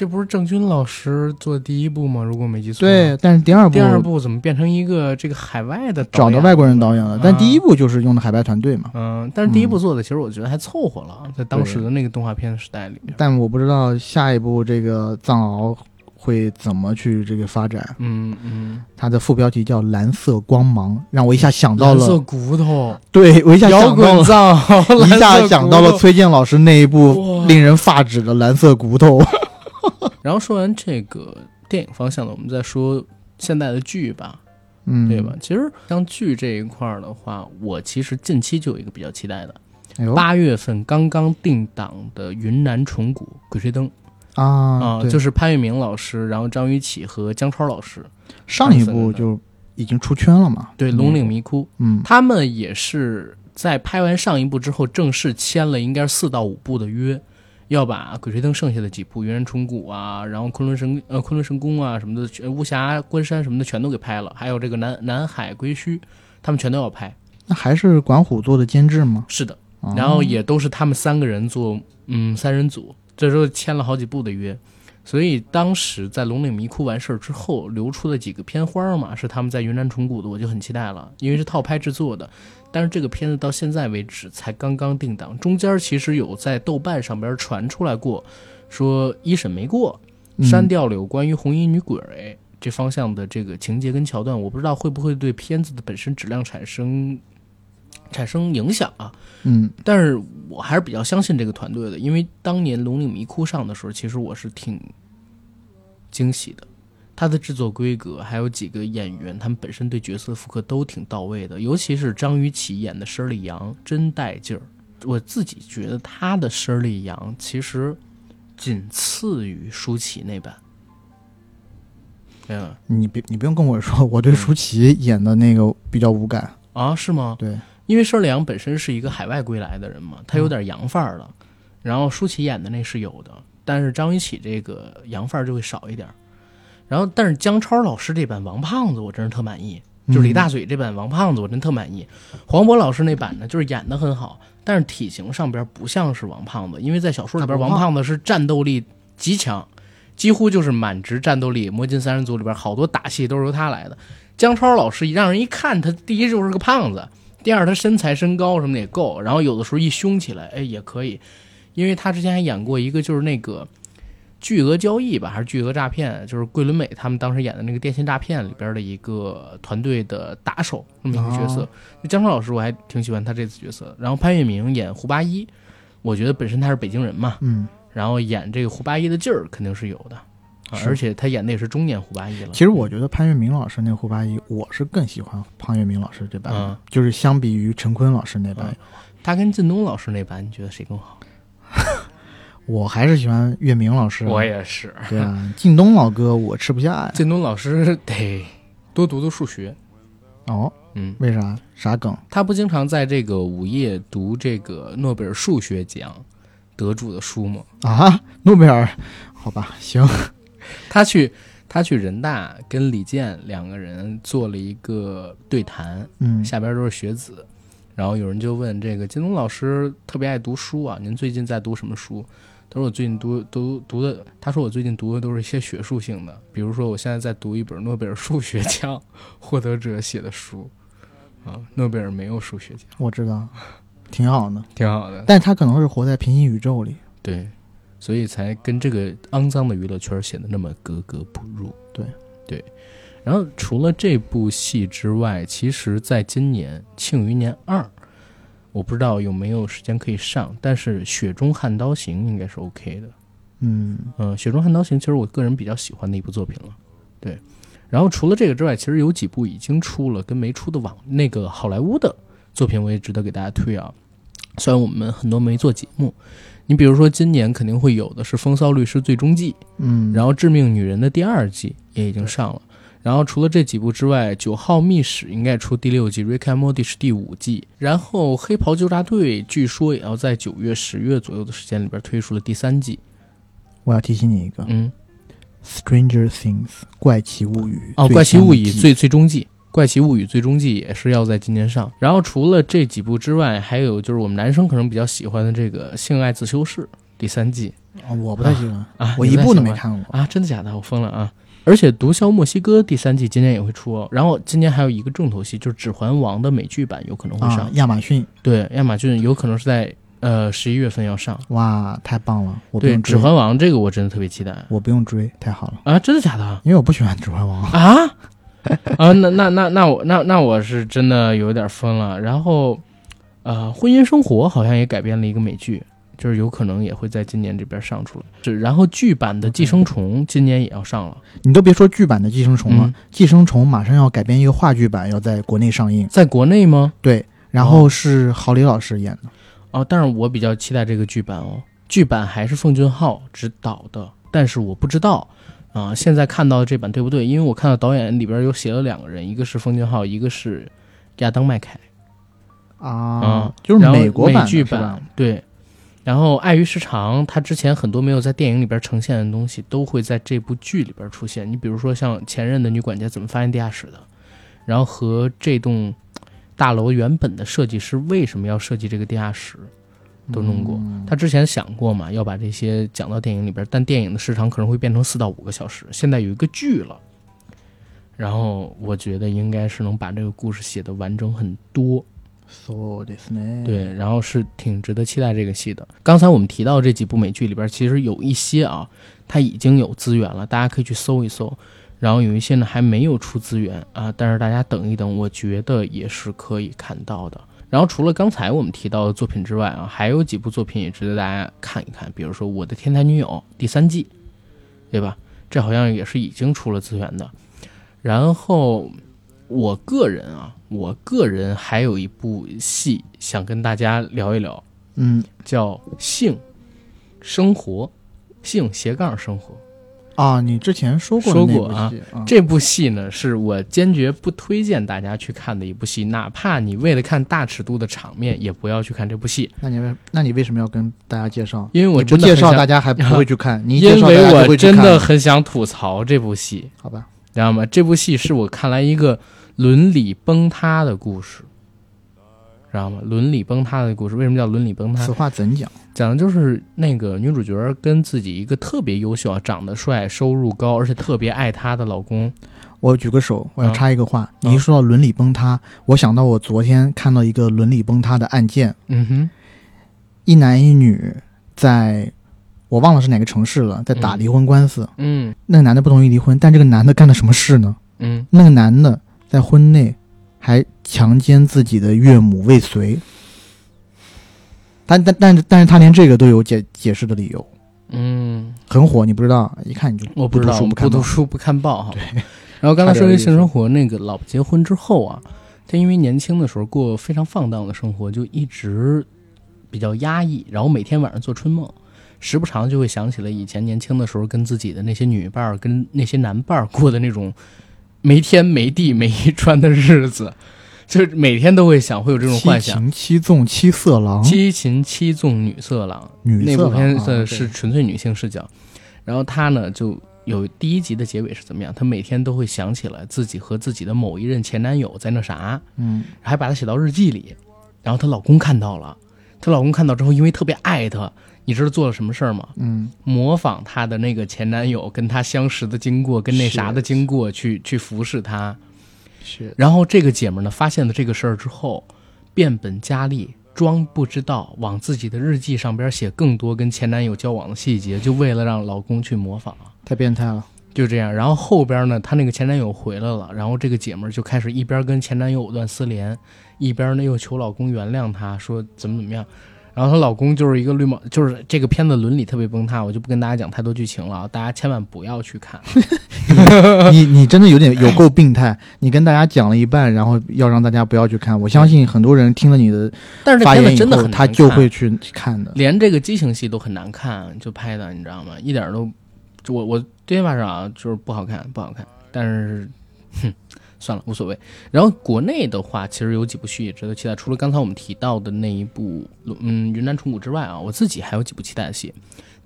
这不是郑钧老师做的第一部吗？如果没记错。对，，但是第二部第二部怎么变成一个这个海外的找的外国人导演了，但啊第一部就是用的海外团队嘛。嗯，但是第一部做的其实我觉得还凑合了，在当时的那个动画片时代里面。但我不知道下一部这个藏獒会怎么去这个发展。嗯嗯，它的副标题叫《蓝色光芒》，让我一下想到了蓝色，骨头，对我一下想到了，藏獒，一下想到了崔健老师那一部令人发指的《蓝色骨头》。然后说完这个电影方向的，我们再说现代的剧吧，嗯，对吧？？其实像剧这一块儿的话，我其实近期就有一个比较期待的，八月份刚刚定档的《云南虫谷鬼吹灯》啊，就是潘粤明老师，然后张雨绮和姜超老师，上一部就已经出圈了嘛。对《龙岭迷窟》，嗯，他们也是在拍完上一部之后，正式签了应该是四到五部的约，要把《鬼吹灯》剩下的几部《云南虫谷》啊，然后昆仑神呃昆仑神宫啊什么的，全巫峡关山什么的全都给拍了，还有这个南南海归墟，他们全都要拍。那还是管虎做的监制吗？是的，哦然后也都是他们三个人做嗯三人组，这时候签了好几部的约。所以当时在龙岭迷窟完事儿之后流出的几个片花嘛，是他们在云南虫谷的，我就很期待了，因为是套拍制作的。但是这个片子到现在为止才刚刚定档，中间其实有在豆瓣上边传出来过，说一审没过，嗯删掉了有关于红衣女鬼这方向的这个情节跟桥段，我不知道会不会对片子的本身质量产生产生影响啊。嗯但是我还是比较相信这个团队的，因为当年《龙岭迷窟》上的时候，其实我是挺惊喜的。它的制作规格，还有几个演员，他们本身对角色的复刻都挺到位的，尤其是张雨绮演的佘丽阳，真带劲儿。我自己觉得她的佘丽阳其实仅次于舒淇那版。嗯你别你不用跟我说，我对舒淇演的那个比较无感。啊，是吗？对，因为佘丽阳本身是一个海外归来的人嘛，他有点洋范儿了。然后舒淇演的那是有的，但是张雨绮这个洋范儿就会少一点儿。然后，但是姜超老师这版王胖子我真是特满意，就是李大嘴这版王胖子我真特满意。黄渤老师那版呢，就是演的很好，但是体型上边不像是王胖子，因为在小说里边王胖子是战斗力极强，几乎就是满值战斗力。魔金三人组里边好多打戏都是由他来的。姜超老师让人一看，他第一就是个胖子，第二他身材身高什么的也够，然后有的时候一凶起来，哎也可以，因为他之前还演过一个就是那个巨额交易吧，还是巨额诈骗，就是桂纶镁他们当时演的那个电信诈骗里边的一个团队的打手那么一个角色。哦姜超老师我还挺喜欢他这次角色，然后潘粤明演胡八一，我觉得本身他是北京人嘛，嗯，然后演这个胡八一的劲儿肯定是有的，啊而且他演的也是中年胡八一了。其实我觉得潘粤明老师那胡八一，我是更喜欢潘粤明老师这版，嗯就是相比于陈坤老师那版，嗯他跟靳东老师那版，你觉得谁更好？我还是喜欢月明老师。我也是。对啊，靳东老哥我吃不下呀。靳东老师得多读读数学，哦，嗯，为啥？啥梗？他不经常在这个午夜读这个诺贝尔数学奖得主的书吗？啊，诺贝尔，好吧，行。他去他去人大跟李健两个人做了一个对谈，嗯，下边都是学子，然后有人就问这个金东老师特别爱读书啊，您最近在读什么书？他说我最近读读读的，他说我最近读的都是一些学术性的，比如说我现在在读一本诺贝尔数学奖获得者写的书，啊，诺贝尔没有数学奖，我知道，挺好的，挺好的，但他可能是活在平行宇宙里，对，所以才跟这个肮脏的娱乐圈显得那么格格不入，对对。然后除了这部戏之外，其实在今年《庆余年二》。我不知道有没有时间可以上，但是《雪中悍刀行》应该是 OK 的。嗯嗯，《雪中悍刀行》其实我个人比较喜欢的一部作品了。对，然后除了这个之外，其实有几部已经出了跟没出的网那个好莱坞的作品，我也值得给大家推啊。虽然我们很多没做节目，你比如说今年肯定会有的是《风骚律师最终季》，嗯，然后《致命女人》的第二季也已经上了。然后除了这几部之外，《九号秘史》应该出第六季，《Rick and Morty》是第五季。然后《黑袍纠察队》据说也要在九月、十月左右的时间里边推出了第三季。我要提醒你一个，嗯，《Stranger Things》怪奇物语哦，《怪奇物语》最最终季，《怪奇物语》最终季也是要在今年上。然后除了这几部之外，还有就是我们男生可能比较喜欢的这个《性爱自修室》第三季。哦，我不太喜欢啊，我一部都没看过啊，真的假的？我疯了啊！而且《毒枭墨西哥》第三季今年也会出哦，然后今年还有一个重头戏，就是《指环王》的美剧版有可能会上。亚马逊对，亚马逊有可能是在呃十一月份要上。哇，太棒了！我对《指环王》这个我真的特别期待。我不用追，太好了啊！真的假的？因为我不喜欢《指环王》啊啊！那那那那我那那我是真的有点疯了。然后，呃，《婚姻生活》好像也改编了一个美剧。就是有可能也会在今年这边上出来，是然后剧版的《寄生虫》今年也要上了。你都别说剧版的《寄生虫》了，《寄生虫》马上要改编一个话剧版，要在国内上映。在国内吗？对，然后是郝蕾老师演的。哦，但是我比较期待这个剧版哦。剧版还是奉俊昊执导的，但是我不知道啊，现在看到的这版对不对？因为我看到导演里边有写了两个人，一个是奉俊昊，一个是亚当麦凯。啊，就是美国版剧版，对。然后碍于时长，他之前很多没有在电影里边呈现的东西，都会在这部剧里边出现。你比如说像前任的女管家怎么发现地下室的，然后和这栋大楼原本的设计师为什么要设计这个地下室，都弄过。他之前想过嘛，要把这些讲到电影里边，但电影的时长可能会变成四到五个小时。现在有一个剧了，然后我觉得应该是能把这个故事写的完整很多。对，然后是挺值得期待这个戏的。刚才我们提到这几部美剧里边，其实有一些啊，它已经有资源了，大家可以去搜一搜。然后有一些呢还没有出资源啊，但是大家等一等，我觉得也是可以看到的。然后除了刚才我们提到的作品之外啊，还有几部作品也值得大家看一看，比如说《我的天才女友》第三季，对吧？这好像也是已经出了资源的。然后。我个人啊，我个人还有一部戏想跟大家聊一聊，嗯，叫《性生活》，性斜杠生活啊，你之前说过说过啊，这部戏呢是我坚决不推荐大家去看的一部戏，哪怕你为了看大尺度的场面，也不要去看这部戏。那你为那你为什么要跟大家介绍？因为我真的介绍大家还不会去看，你因为我真的很想吐槽这部戏，好吧？知道吗？这部戏是我看来一个。伦理崩塌的故事，知道吗？伦理崩塌的故事为什么叫伦理崩塌？此话怎讲？讲的就是那个女主角跟自己一个特别优秀、长得帅、收入高，而且特别爱她的老公。我举个手，我要插一个话。你一说到伦理崩塌，我想到我昨天看到一个伦理崩塌的案件。嗯哼，一男一女在，我忘了是哪个城市了，在打离婚官司。嗯，那个男的不同意离婚，但这个男的干了什么事呢？嗯，那个男的。在婚内还强奸自己的岳母未遂，但但但是但是他连这个都有解解释的理由，嗯，很火，你不知道，一看你就我不知道，不读书不看报哈。对。然后刚才说的性生活，那个老婆结婚之后啊，他因为年轻的时候过非常放荡的生活，就一直比较压抑，然后每天晚上做春梦，时不常就会想起了以前年轻的时候跟自己的那些女伴儿、跟那些男伴儿过的那种。没天没地没衣穿的日子，就是每天都会想，会有这种幻想。七擒七纵七色狼，七擒七纵女色狼，女那部片子啊是纯粹女性视角。然后她呢，就有第一集的结尾是怎么样？她每天都会想起来自己和自己的某一任前男友在那啥，嗯还把它写到日记里。然后她老公看到了，她老公看到之后，因为特别爱她，你知道做了什么事儿吗？嗯模仿她的那个前男友跟她相识的经过，跟那啥的经过去去服侍她。是然后这个姐们儿呢，发现了这个事儿之后，变本加厉，装不知道，往自己的日记上边写更多跟前男友交往的细节，就为了让老公去模仿。太变态了。就这样，然后后边呢，她那个前男友回来了，然后这个姐们儿就开始一边跟前男友藕断丝连，一边呢又求老公原谅她，说怎么怎么样。然后她老公就是一个绿帽，就是这个片子伦理特别崩塌，我就不跟大家讲太多剧情了，大家千万不要去看。你你真的有点有够病态，你跟大家讲了一半，然后要让大家不要去看。我相信很多人听了你的但是发言真的很难他就看会去看的。连这个激情戏都很难看，就拍的你知道吗？一点都，就我我对话上啊，就是不好看，不好看。但是，哼，算了，无所谓。然后国内的话，其实有几部戏也值得期待，除了刚才我们提到的那一部，嗯，云南虫谷之外啊，我自己还有几部期待的戏。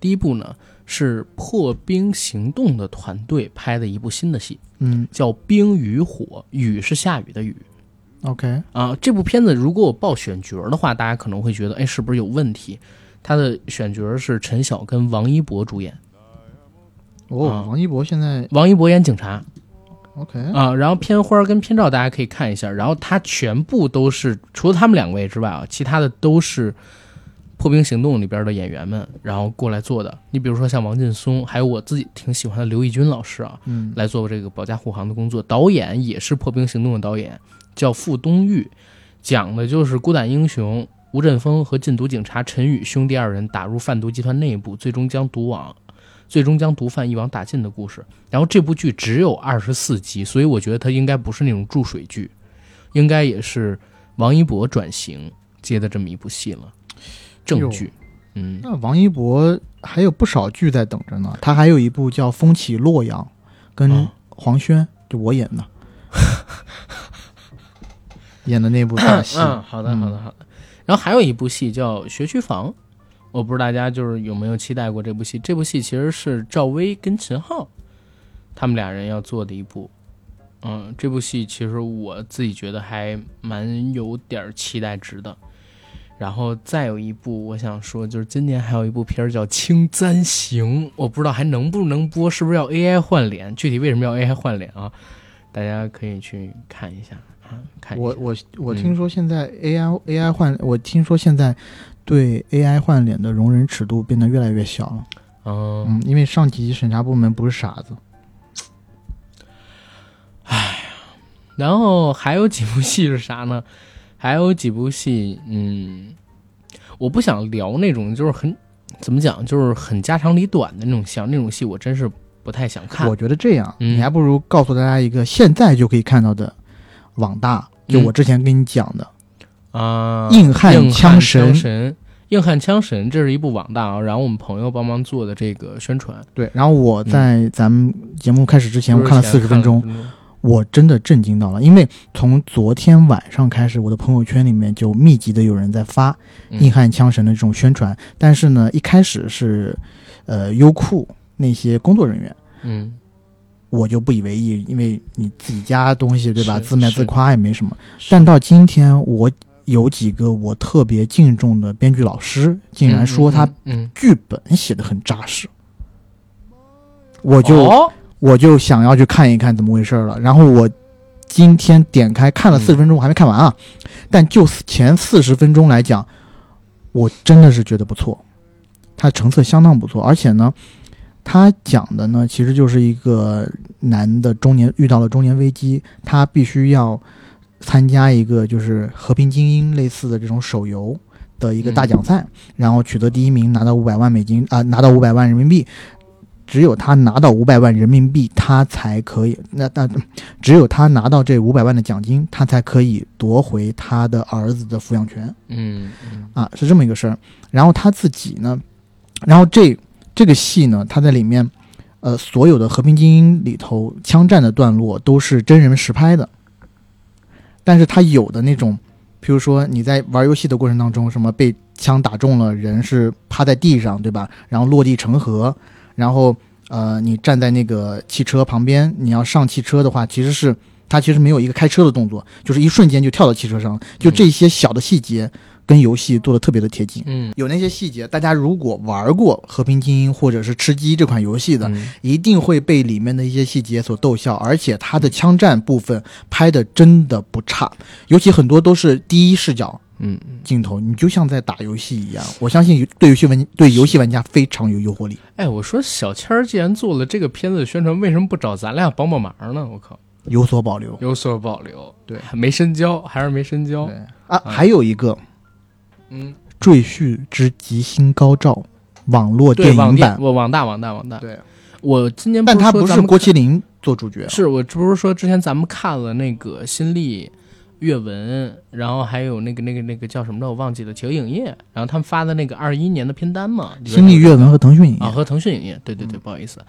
第一部呢是《破冰行动》的团队拍的一部新的戏，嗯叫《冰与火》，雨是下雨的雨。，OK，啊，这部片子如果我报选角的话，大家可能会觉得，哎，是不是有问题？他的选角是陈晓跟王一博主演，哦，啊王一博现在王一博演警察 OK，啊，然后片花跟片照大家可以看一下，然后它全部都是除了他们两位之外啊，其他的都是《破冰行动》里边的演员们，然后过来做的。你比如说像王劲松，还有我自己挺喜欢的刘奕君老师啊，嗯来做这个保驾护航的工作。导演也是《破冰行动》的导演，叫傅东玉，讲的就是孤胆英雄吴振峰和禁毒警察陈宇兄弟二人打入贩毒集团内部，最终将毒网，最终将毒贩一网打尽的故事。然后这部剧只有二十四集，所以我觉得它应该不是那种注水剧，应该也是王一博转型接的这么一部戏了，正剧。嗯，那王一博还有不少剧在等着呢。他还有一部叫《风起洛阳》，跟啊黄轩，就我演的，演的那部大戏。嗯，好的，好的，好的。然后还有一部戏叫《学区房》，我不知道大家就是有没有期待过这部戏。这部戏其实是赵薇跟秦昊他们俩人要做的一部。嗯，这部戏其实我自己觉得还蛮有点儿期待值的。然后再有一部，我想说，就是今年还有一部片儿叫《青簪行》，我不知道还能不能播，是不是要 AI 换脸？具体为什么要 AI 换脸啊？大家可以去看一下啊，看一下。我我我嗯听说现在 AI、AI 换，我听说现在对 AI 换脸的容忍尺度变得越来越小了。嗯嗯，因为上级审查部门不是傻子。然后还有几部戏是啥呢？还有几部戏，嗯，我不想聊那种就是很怎么讲，就是很家长里短的那种像那种戏，我真是不太想看。我觉得这样，嗯你还不如告诉大家一个现在就可以看到的网大，就我之前跟你讲的，啊，硬汉枪神神，硬汉枪神，这是一部网大啊，然后我们朋友帮忙做的这个宣传。对。然后我在咱们节目开始之前，我看了四十分钟，我真的震惊到了，因为从昨天晚上开始，我的朋友圈里面就密集的有人在发嗯硬汉枪神的这种宣传，但是呢，一开始是呃优酷那些工作人员。嗯，我就不以为意，因为你自己家东西对吧？自卖自夸也没什么。但到今天，我有几个我特别敬重的编剧老师，竟然说他嗯，剧本写的很扎实，我我就、我就想要去看一看怎么回事了。然后我今天点开看了嗯四十分钟，我还没看完啊。但就前四十分钟来讲，我真的是觉得不错，它成色相当不错，而且呢。他讲的呢，其实就是一个男的中年遇到了中年危机，他必须要参加一个就是和平精英类似的这种手游的一个大奖赛，然后取得第一名，拿到五百万美金啊、拿到五百万人民币。只有他拿到五百万人民币，他才可以。那那只有他拿到这五百万的奖金，他才可以夺回他的儿子的抚养权。嗯嗯啊，是这么一个事儿。然后他自己呢，然后这这个戏呢，他在里面，呃，所有的和平精英里头枪战的段落都是真人实拍的。但是它有的那种，比如说你在玩游戏的过程当中，什么被枪打中了，人是趴在地上，对吧？然后落地成盒，然后呃，你站在那个汽车旁边，你要上汽车的话，其实是它其实没有一个开车的动作，就是一瞬间就跳到汽车上，就这些小的细节。跟游戏做的特别的贴近，嗯，有那些细节，大家如果玩过《和平精英》或者是《吃鸡》这款游戏的，一定会被里面的一些细节所逗笑。而且它的枪战部分拍的真的不差，尤其很多都是第一视角，嗯，镜头，你就像在打游戏一样。我相信对游戏玩对游戏玩家非常有诱惑力。哎，我说小千儿既然做了这个片子的宣传，为什么不找咱俩帮帮忙呢？我靠，有所保留，有所保留，对，没深交，还是没深交。啊，还有一个。嗯，赘婿之吉星高照，网络电影版，我网大网大网大。对，我今年但他不是郭麒麟做主角，是我这不是说之前咱们看了那个新力阅文，然后还有那个那个那个叫什么的我忘记了，企鹅影业，然后他们发的那个二一年的片单嘛，新力阅文和腾讯影业。啊，和腾讯影业，对对对，不好意思。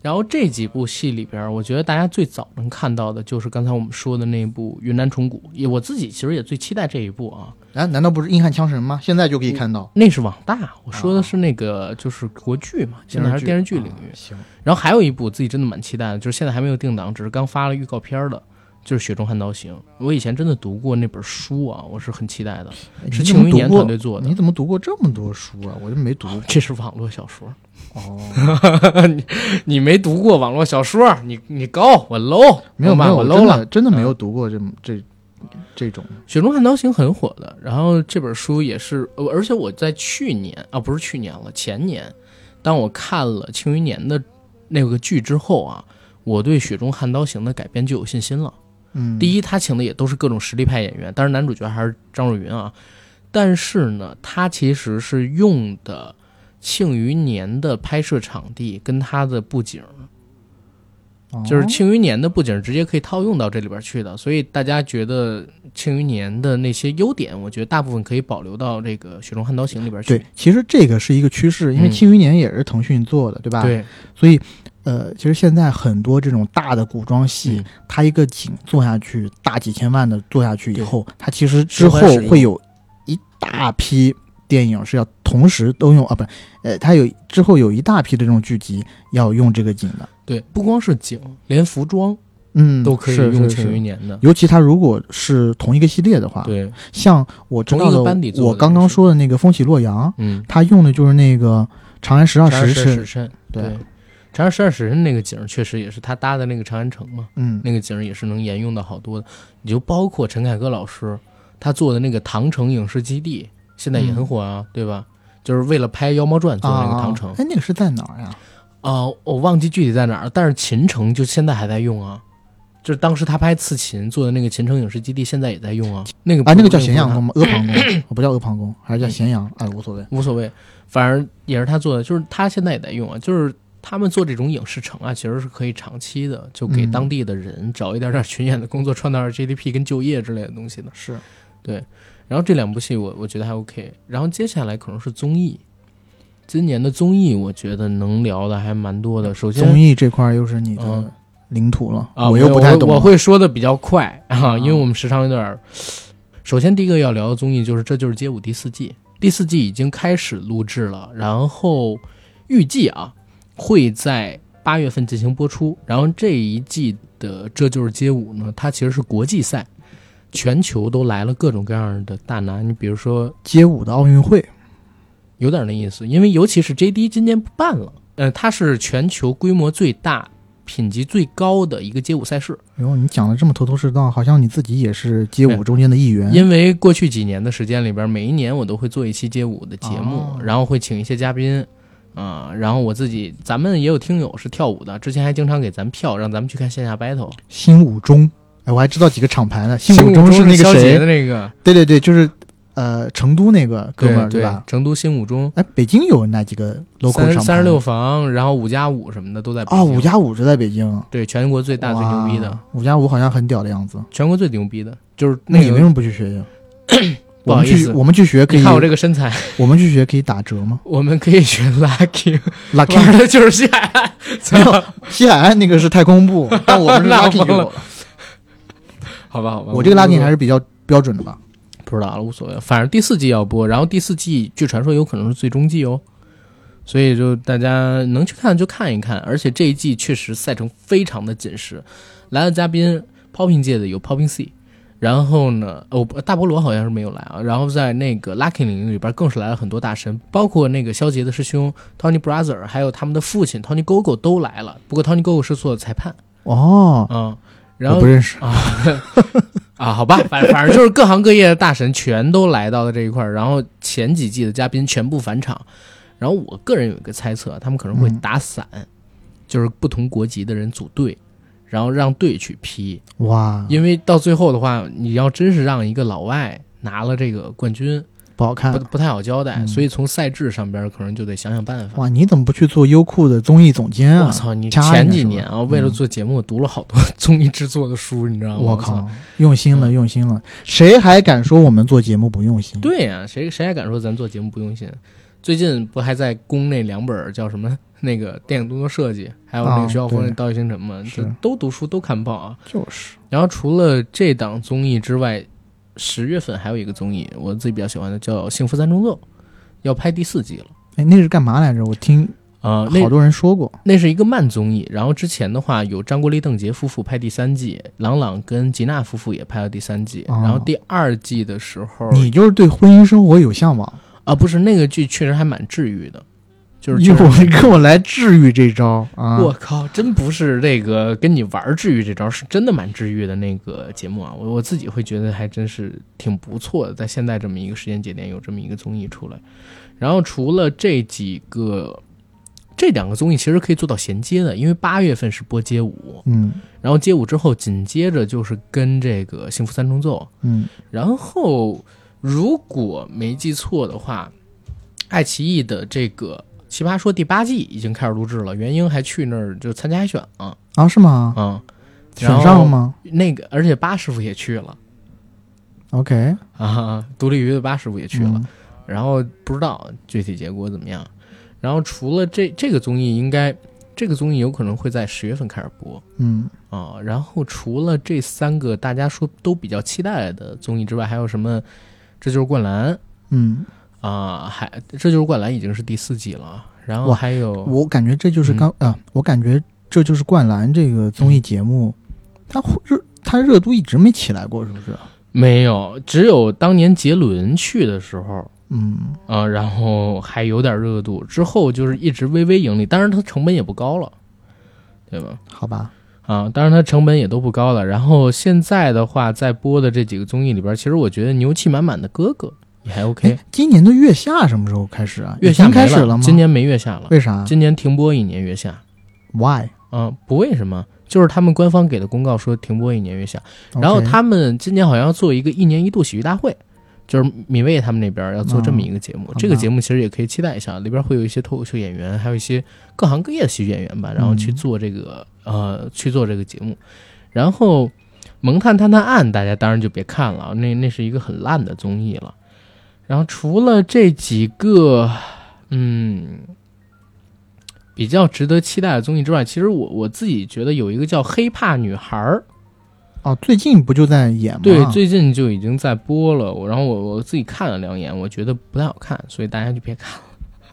然后这几部戏里边，我觉得大家最早能看到的就是刚才我们说的那部《云南虫谷》，也我自己其实也最期待这一部啊。啊，难道不是硬汉枪神吗？现在就可以看到，那是网大。我说的是那个就是国剧嘛，现在还是电视剧领域。行。然后还有一部自己真的蛮期待的，就是现在还没有定档，只是刚发了预告片的，就是《雪中悍刀行》。我以前真的读过那本书啊，我是很期待的。是庆余年团队做的。你怎么读过这么多书啊？我就没读。这是网络小说。哦，你你没读过网络小说？你你高我 low，没有没有我 low 了，真的没有读过这这这种《雪中悍刀行》很火的。然后这本书也是，而且我在去年啊，不是去年了，前年，当我看了《庆余年》的那个剧之后啊，我对《雪中悍刀行》的改编就有信心了。嗯，第一，他请的也都是各种实力派演员，当然男主角还是张若昀啊。但是呢，他其实是用的。庆余年的拍摄场地跟他的布景，就是庆余年的布景直接可以套用到这里边去的，所以大家觉得庆余年的那些优点，我觉得大部分可以保留到这个《雪中悍刀行》里边去。对，其实这个是一个趋势，因为庆余年也是腾讯做的，对吧？对，所以呃，其实现在很多这种大的古装戏，它一个景做下去，大几千万的做下去以后，它其实之后会有一大批。电影是要同时都用啊，不，呃，它有之后有一大批的这种剧集要用这个景的。对，不光是景，连服装，嗯，都可以用庆余年的。尤其它如果是同一个系列的话，对，像我知道的，我刚刚说的那个《风起洛阳》，嗯，它用的就是那个《长安十二时辰》。对，《长安十二时辰》那个景确实也是他搭的那个长安城嘛，嗯，那个景也是能沿用到好多的。你就包括陈凯歌老师他做的那个唐城影视基地。现在也很火啊，对吧？就是为了拍《妖猫传》做的那个唐城。哎，那个是在哪儿呀？啊，我忘记具体在哪儿。但是秦城就现在还在用啊，就是当时他拍《刺秦》做的那个秦城影视基地，现在也在用啊。那个啊，那个叫咸阳宫吗？阿房宫，不叫阿房宫，还是叫咸阳？哎，无所谓，无所谓，反正也是他做的。就是他现在也在用啊。就是他们做这种影视城啊，其实是可以长期的，就给当地的人找一点点群演的工作，创造点 GDP 跟就业之类的东西的。是，对。然后这两部戏我我觉得还 OK，然后接下来可能是综艺，今年的综艺我觉得能聊的还蛮多的。首先综艺这块又是你的领土了啊，我又不太懂，我会说的比较快 啊，因为我们时长有点。首先第一个要聊的综艺就是《这就是街舞》第四季，第四季已经开始录制了，然后预计啊会在八月份进行播出。然后这一季的《这就是街舞》呢，它其实是国际赛。全球都来了各种各样的大拿，你比如说街舞的奥运会，有点那意思。因为尤其是 JD 今年不办了，呃，它是全球规模最大、品级最高的一个街舞赛事。哟，你讲的这么头头是道，好像你自己也是街舞中间的一员。因为过去几年的时间里边，每一年我都会做一期街舞的节目，然后会请一些嘉宾，啊，然后我自己，咱们也有听友是跳舞的，之前还经常给咱票，让咱们去看线下 battle。新舞中。哎我还知道几个厂牌呢，新舞中是那个谁的那个，对对对，就是呃成都那个哥们儿对吧？成都新舞中，哎，北京有哪几个 local 厂牌？三十六房，然后五加五什么的都在。啊，五加五是在北京，对，全国最大最牛逼的。五加五好像很屌的样子，全国最牛逼的，就是那你为什么不去学呀？不好意思，我们去学可以。看我这个身材，我们去学可以打折吗？我们可以学 lucky，lucky 玩的就是西海岸。西海岸那个是太空步，但我们是 lucky。好吧，好吧，我这个 lucky 还是比较标准的吧。不知道了，无所谓，反正第四季要播，然后第四季据传说有可能是最终季哦，所以就大家能去看就看一看，而且这一季确实赛程非常的紧实，来的嘉宾 Popping 界的有 Popping C，然后呢，哦，大菠萝好像是没有来啊，然后在那个 Lucky 领域里边更是来了很多大神，包括那个肖杰的师兄 Tony Brother，还有他们的父亲 Tony Gogo 都来了，不过 Tony Gogo 是做裁判。哦，嗯，然后不认识。啊。啊，好吧，反反正就是各行各业的大神全都来到了这一块儿，然后前几季的嘉宾全部返场，然后我个人有一个猜测，他们可能会打散，就是不同国籍的人组队，然后让队去批哇，因为到最后的话，你要真是让一个老外拿了这个冠军。不好看，不不太好交代，所以从赛制上边可能就得想想办法。哇，你怎么不去做优酷的综艺总监啊？我操，你前几年啊，为了做节目读了好多 综艺制作的书，你知道吗？我靠，用心了，用心了。谁还敢说我们做节目不用心？对呀，谁谁还敢说咱做节目不用心？最近不还在攻那两本叫什么 那个电影动作设计，还有那个徐晓峰那《盗月星辰》吗？就都读书都看报啊。就是。然后除了这档综艺之外。十月份还有一个综艺，我自己比较喜欢的叫《幸福三重奏》，要拍第四季了。哎，那是干嘛来着？我听啊，好多人说过，那是一个慢综艺。然后之前的话有张国立、邓婕夫妇拍第三季，朗朗跟吉娜夫妇也拍了第三季。然后第二季的时候，你就是对婚姻生活有向往啊？不是，那个剧确实还蛮治愈的。就是一会儿跟我来治愈这招啊！我靠，真不是这个跟你玩治愈这招，是真的蛮治愈的那个节目啊！我我自己会觉得还真是挺不错的，在现在这么一个时间节点有这么一个综艺出来。然后除了这几个，这两个综艺其实可以做到衔接的，因为八月份是播街舞，嗯，然后街舞之后紧接着就是跟这个幸福三重奏，嗯，然后如果没记错的话，爱奇艺的这个。奇葩说第八季已经开始录制了，袁英还去那儿就参加海选了啊？是吗？嗯，选上了吗？那个，而且八师傅也去了。OK 啊，独立鱼的八师傅也去了，然后不知道具体结果怎么样。然后除了这这个综艺，应该这个综艺有可能会在十月份开始播。嗯啊，然后除了这三个大家说都比较期待的综艺之外，还有什么？这就是灌篮。嗯。啊，还这就是灌篮已经是第四季了，然后还有我感觉这就是刚啊，我感觉这就是灌篮这个综艺节目，它热它热度一直没起来过，是不是？没有，只有当年杰伦去的时候，嗯啊，然后还有点热度，之后就是一直微微盈利，当然它成本也不高了，对吧？好吧，啊，当然它成本也都不高了。然后现在的话，在播的这几个综艺里边，其实我觉得牛气满满的哥哥。也还 OK。今年的月下什么时候开始啊？月下开始了吗？今年没月下了，为啥？今年停播一年月下。Why？嗯，不为什么，就是他们官方给的公告说停播一年月下。然后他们今年好像要做一个一年一度喜剧大会，就是米未他们那边要做这么一个节目。这个节目其实也可以期待一下，里边会有一些脱口秀演员，还有一些各行各业的喜剧演员吧，然后去做这个呃去做这个节目。然后《萌探探探案》，大家当然就别看了，那那是一个很烂的综艺了。然后除了这几个，嗯，比较值得期待的综艺之外，其实我我自己觉得有一个叫《黑怕女孩儿》，哦，最近不就在演吗？对，最近就已经在播了。然后我我自己看了两眼，我觉得不太好看，所以大家就别看了。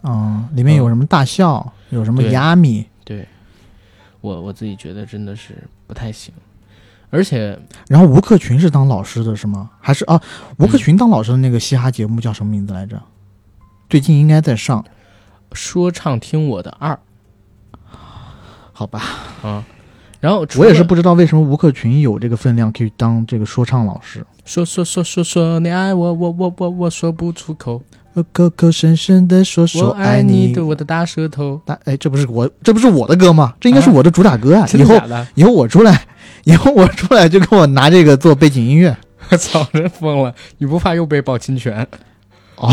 哦，里面有什么大笑，有什么亚米？对，我我自己觉得真的是不太行。而且，然后吴克群是当老师的是吗？还是啊？吴克群当老师的那个嘻哈节目叫什么名字来着？最近应该在上《说唱听我的二》，好吧？啊，然后我也是不知道为什么吴克群有这个分量可以当这个说唱老师。说说说说说你爱我，我我我我说不出口，我口口声声的说说爱你，对我的大舌头。大哎，这不是我，这不是我的歌吗？这应该是我的主打歌啊！以后以后我出来。以后我出来就给我拿这个做背景音乐，我操，真疯了！你不怕又被爆侵权？哦，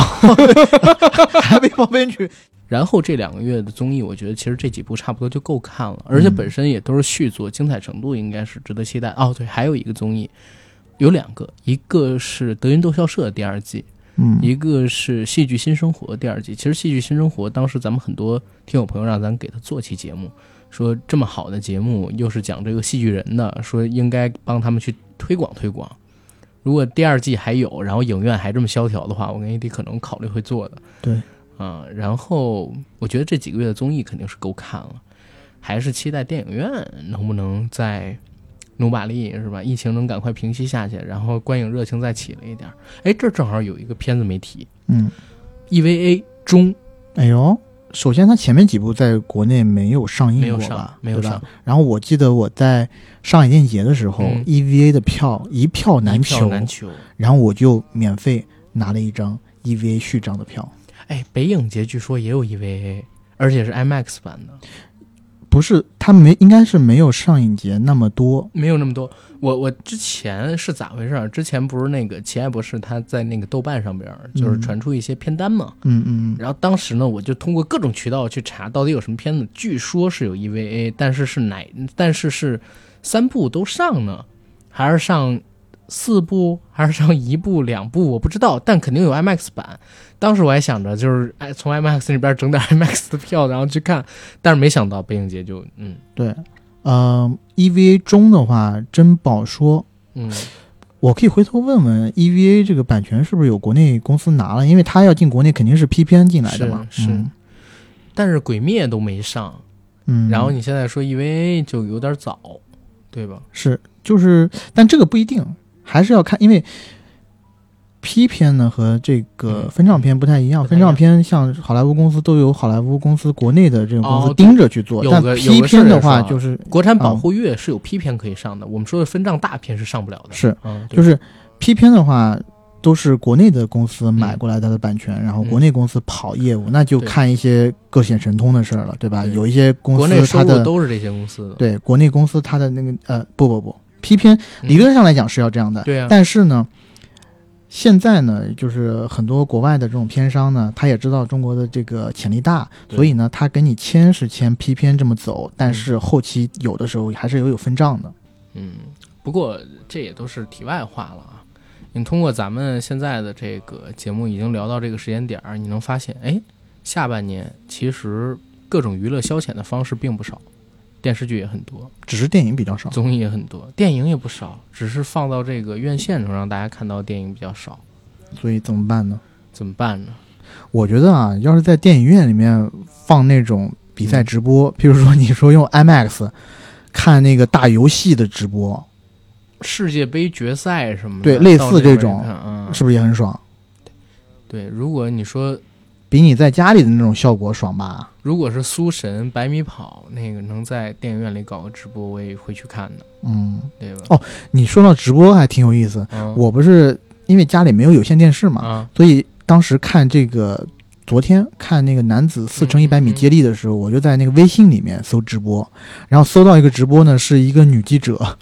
还被报侵权。然后这两个月的综艺，我觉得其实这几部差不多就够看了，而且本身也都是续作，精彩程度应该是值得期待。哦，对，还有一个综艺，有两个，一个是德云逗笑社第二季，嗯，一个是戏剧新生活第二季。其实戏剧新生活当时咱们很多听友朋友让咱给他做期节目。说这么好的节目，又是讲这个戏剧人的，说应该帮他们去推广推广。如果第二季还有，然后影院还这么萧条的话，我跟 AD 可能考虑会做的。对，啊，然后我觉得这几个月的综艺肯定是够看了，还是期待电影院能不能再努把力，是吧？疫情能赶快平息下去，然后观影热情再起了一点。哎，这正好有一个片子没提，嗯，EVA 中，哎呦。首先，它前面几部在国内没有上映过吧？没有上。然后我记得我在上海电影节的时候，EVA 的票一票难求，难求。然后我就免费拿了一张 EVA 序章的票。哎，北影节据说也有 EVA，而且是 IMAX 版的。不是，他没应该是没有上影节那么多，没有那么多。我我之前是咋回事？之前不是那个奇爱博士他在那个豆瓣上边就是传出一些片单嘛，嗯嗯。然后当时呢，我就通过各种渠道去查到底有什么片子，据说是有 EVA，但是是哪？但是是三部都上呢，还是上？四部还是上一部两部，我不知道，但肯定有 IMAX 版。当时我还想着，就是哎，从 IMAX 那边整点 IMAX 的票，然后去看。但是没想到北影节就嗯，对，呃，EVA 中的话真不好说。嗯，我可以回头问问 EVA 这个版权是不是有国内公司拿了，因为他要进国内肯定是 P 片进来的嘛。是，但是鬼灭都没上，嗯，然后你现在说 EVA 就有点早，对吧？是，就是，但这个不一定。还是要看，因为 P 片呢和这个分账片不太一样。分账片像好莱坞公司都有好莱坞公司国内的这种公司盯着去做，但 P 片的话就是国产保护月是有 P 片可以上的。我们说的分账大片是上不了的。是，就是 P 片的话都是国内的公司买过来它的版权，然后国内公司跑业务，那就看一些各显神通的事儿了，对吧？有一些公司它的都是这些公司的，对国内公司它的那个呃不不不。批片理论上来讲是要这样的，对啊。但是呢，现在呢，就是很多国外的这种片商呢，他也知道中国的这个潜力大，所以呢，他跟你签是签批片这么走，但是后期有的时候还是有有分账的。嗯，不过这也都是题外话了啊。你通过咱们现在的这个节目已经聊到这个时间点儿，你能发现，哎，下半年其实各种娱乐消遣的方式并不少。电视剧也很多，只是电影比较少；综艺也很多，电影也不少，只是放到这个院线上让大家看到电影比较少。所以怎么办呢？怎么办呢？我觉得啊，要是在电影院里面放那种比赛直播，譬如说你说用 IMAX 看那个大游戏的直播，世界杯决赛什么的，对，类似这种，是不是也很爽？对，如果你说。比你在家里的那种效果爽吧？如果是苏神百米跑那个能在电影院里搞个直播，我也会去看的。嗯，对吧？哦，你说到直播还挺有意思。我不是因为家里没有有线电视嘛，所以当时看这个昨天看那个男子四乘一百米接力的时候，我就在那个微信里面搜直播，然后搜到一个直播呢，是一个女记者。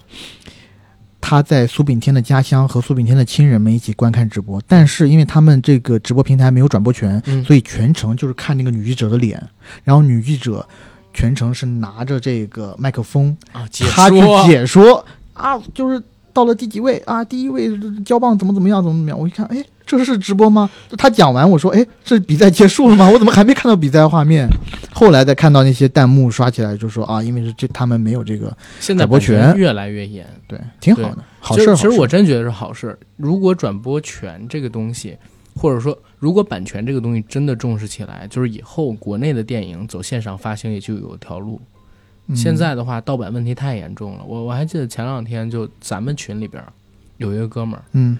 他在苏炳添的家乡和苏炳添的亲人们一起观看直播，但是因为他们这个直播平台没有转播权，所以全程就是看那个女记者的脸，然后女记者全程是拿着这个麦克风啊，他去解说。啊，就是到了第几位？啊，第一位交棒怎么怎么样怎么怎么样，我一看，哎。这是直播吗？他讲完，我说：“哎，这比赛结束了吗？我怎么还没看到比赛画面？”后来再看到那些弹幕刷起来，就说：“啊，因为是这他们没有这个转播权，越来越严，对，挺好的，好事。其实我真觉得是好事。如果转播权这个东西，或者说如果版权这个东西真的重视起来，就是以后国内的电影走线上发行也就有条路。现在的话，盗版问题太严重了。我我还记得前两天就咱们群里边有一个哥们儿，嗯，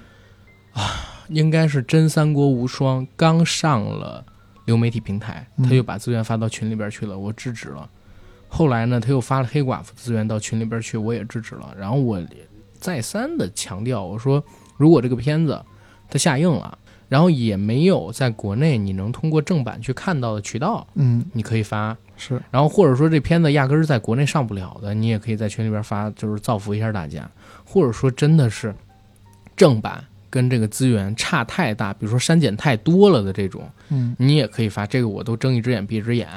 啊。应该是《真三国无双》刚上了流媒体平台，他就把资源发到群里边去了，我制止了。后来呢，他又发了黑寡妇资源到群里边去，我也制止了。然后我再三的强调，我说如果这个片子它下映了，然后也没有在国内你能通过正版去看到的渠道，嗯，你可以发是。然后或者说这片子压根儿在国内上不了的，你也可以在群里边发，就是造福一下大家。或者说真的是正版。跟这个资源差太大，比如说删减太多了的这种，嗯，你也可以发这个，我都睁一只眼闭一只眼，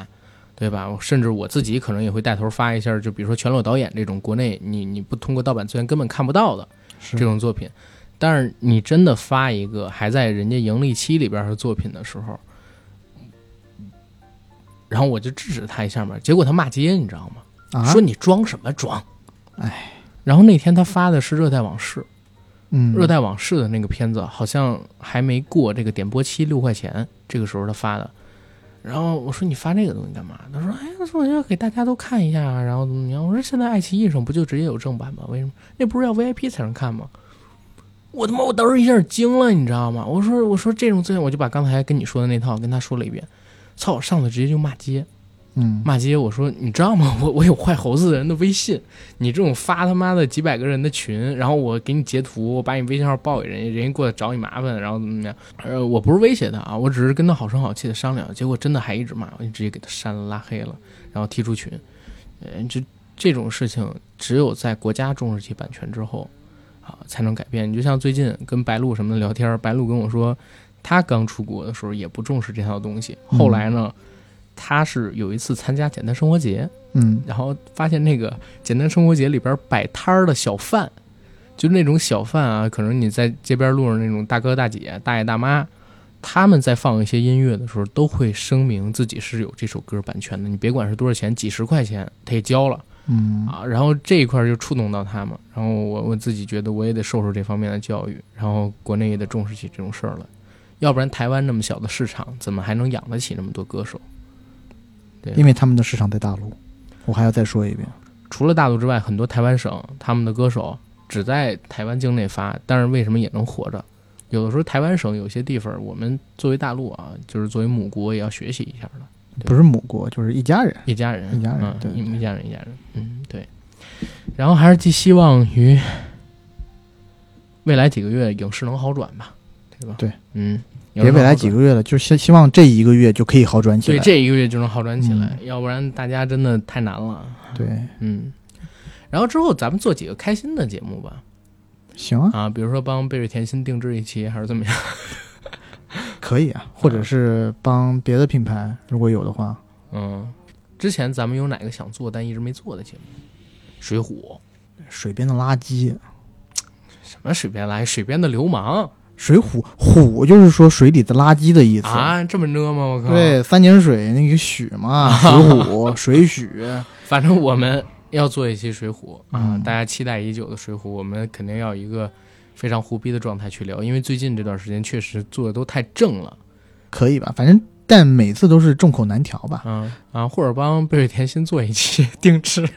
对吧？甚至我自己可能也会带头发一下，就比如说全裸导演这种国内你你不通过盗版资源根本看不到的这种作品，但是你真的发一个还在人家盈利期里边的作品的时候，然后我就制止他一下嘛，结果他骂街，你知道吗？说你装什么装？哎，然后那天他发的是《热带往事》。嗯，热带往事》的那个片子好像还没过这个点播期六块钱，这个时候他发的。然后我说你发这个东西干嘛？他说哎呀，说要给大家都看一下，然后怎么样？我说现在爱奇艺上不就直接有正版吗？为什么？那不是要 VIP 才能看吗？我他妈我当时一下惊了，你知道吗？我说我说这种资源，我就把刚才跟你说的那套跟他说了一遍。操，我上次直接就骂街。嗯，骂街，我说你知道吗？我我有坏猴子的人的微信，你这种发他妈的几百个人的群，然后我给你截图，我把你微信号报给人家，人家过来找你麻烦，然后怎么怎么样？呃，我不是威胁他啊，我只是跟他好声好气的商量，结果真的还一直骂，我就直接给他删了、拉黑了，然后踢出群。呃，这这种事情只有在国家重视起版权之后啊，才能改变。你就像最近跟白鹿什么的聊天，白鹿跟我说，他刚出国的时候也不重视这套东西，后来呢？他是有一次参加简单生活节，嗯，然后发现那个简单生活节里边摆摊儿的小贩，就那种小贩啊，可能你在街边路上那种大哥大姐、大爷大妈，他们在放一些音乐的时候，都会声明自己是有这首歌版权的。你别管是多少钱，几十块钱他也交了，嗯啊，然后这一块就触动到他们，然后我我自己觉得我也得受受这方面的教育，然后国内也得重视起这种事儿来，要不然台湾那么小的市场，怎么还能养得起那么多歌手？对，因为他们的市场在大陆，我还要再说一遍，除了大陆之外，很多台湾省他们的歌手只在台湾境内发，但是为什么也能活着？有的时候台湾省有些地方，我们作为大陆啊，就是作为母国也要学习一下的。不是母国，就是一家人，一家人，一家人，嗯，对，一家人，一家人，嗯，对。然后还是寄希望于未来几个月影视能好转吧，对吧？对，嗯。别未来几个月了，就希希望这一个月就可以好转起来。对，这一个月就能好转起来，要不然大家真的太难了。对，嗯。然后之后咱们做几个开心的节目吧。行啊，啊，比如说帮贝瑞甜心定制一期，还是怎么样？可以啊，或者是帮别的品牌，如果有的话。嗯，之前咱们有哪个想做但一直没做的节目？水浒，水边的垃圾。什么水边垃圾？水边的流氓。水浒虎就是说水里的垃圾的意思啊，这么呢吗？我靠！对，三点水那个许嘛，水浒 水许，反正我们要做一期水浒啊，大家期待已久的水浒，我们肯定要一个非常胡逼的状态去聊，因为最近这段时间确实做的都太正了，可以吧？反正但每次都是众口难调吧？嗯啊，或者帮贝瑞甜心做一期 定制。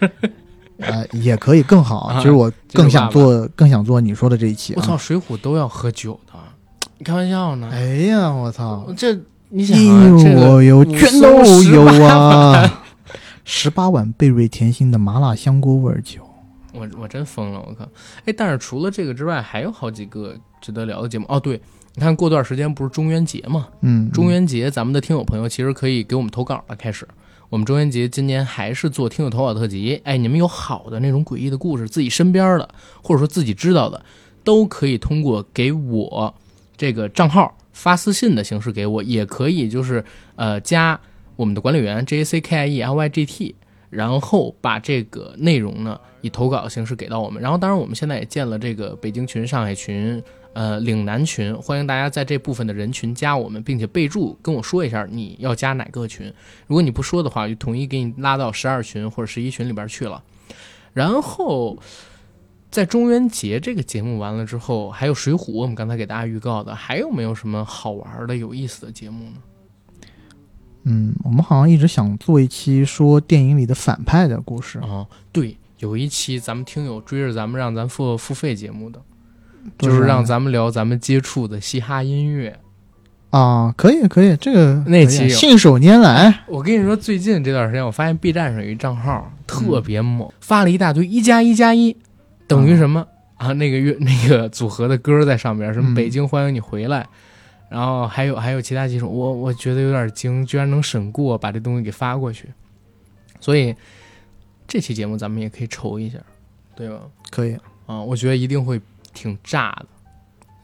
呃，也可以更好。其实我更想做，更想做你说的这一期。我操，水浒都要喝酒的，你开玩笑呢？哎呀，我操！这你想啊，这个有全都有啊！十八碗贝瑞甜心的麻辣香锅味酒，我我真疯了！我靠！哎，但是除了这个之外，还有好几个值得聊的节目。哦，对，你看过段时间不是中元节嘛？嗯，中元节，咱们的听友朋友其实可以给我们投稿了，开始。我们中元节今年还是做听友投稿特辑，哎，你们有好的那种诡异的故事，自己身边的，或者说自己知道的，都可以通过给我这个账号发私信的形式给我，也可以就是呃加我们的管理员 J A C K I E L Y G T，然后把这个内容呢以投稿的形式给到我们。然后当然我们现在也建了这个北京群、上海群。呃，岭南群，欢迎大家在这部分的人群加我们，并且备注跟我说一下你要加哪个群。如果你不说的话，就统一给你拉到十二群或者十一群里边去了。然后，在中元节这个节目完了之后，还有水浒，我们刚才给大家预告的，还有没有什么好玩的、有意思的节目呢？嗯，我们好像一直想做一期说电影里的反派的故事啊。对，有一期咱们听友追着咱们让咱付付费节目的。就是让咱们聊咱们接触的嘻哈音乐啊，可以可以，这个那期信手拈来。我跟你说，最近这段时间，我发现 B 站上有一账号特别猛，发了一大堆一加一加一等于什么啊？那个乐那个组合的歌在上边，什么北京欢迎你回来，然后还有还有其他几首，我我觉得有点惊，居然能审过，把这东西给发过去。所以这期节目咱们也可以筹一下，对吧？可以啊，我觉得一定会。挺炸的，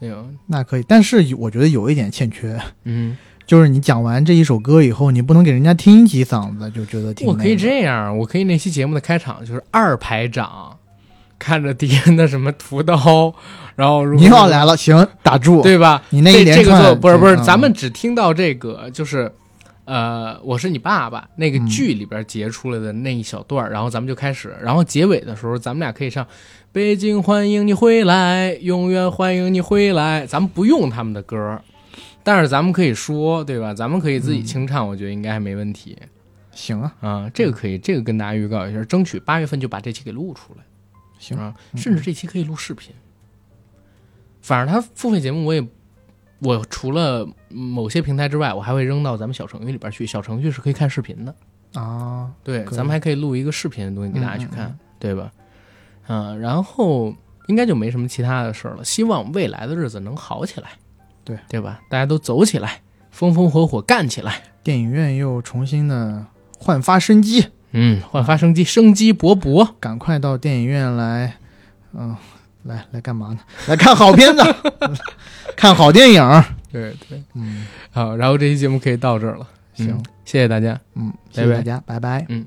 哎呦，那可以，但是我觉得有一点欠缺，嗯，就是你讲完这一首歌以后，你不能给人家听几嗓子，就觉得挺。我可以这样，我可以那期节目的开场就是二排长看着敌人的什么屠刀，然后你好来了，行，打住，对吧？你那一连串做不是不是，咱们只听到这个，就是呃，我是你爸爸那个剧里边截出来的那一小段，然后咱们就开始，然后结尾的时候，咱们俩可以唱《北京欢迎你回来，永远欢迎你回来》，咱们不用他们的歌，但是咱们可以说，对吧？咱们可以自己清唱，我觉得应该还没问题。行啊，啊，这个可以，这个跟大家预告一下，争取八月份就把这期给录出来。行啊，甚至这期可以录视频。反正他付费节目，我也我除了某些平台之外，我还会扔到咱们小程序里边去。小程序是可以看视频的啊，对，咱们还可以录一个视频的东西给大家去看，对吧？嗯，然后应该就没什么其他的事儿了。希望未来的日子能好起来，对对吧？大家都走起来，风风火火干起来，电影院又重新的焕发生机。嗯，焕发生机，生机勃勃，赶快到电影院来，嗯，来来干嘛呢？来看好片子，看好电影。对对，嗯，好，然后这期节目可以到这儿了。行，谢谢大家，嗯，谢谢大家，拜拜，嗯。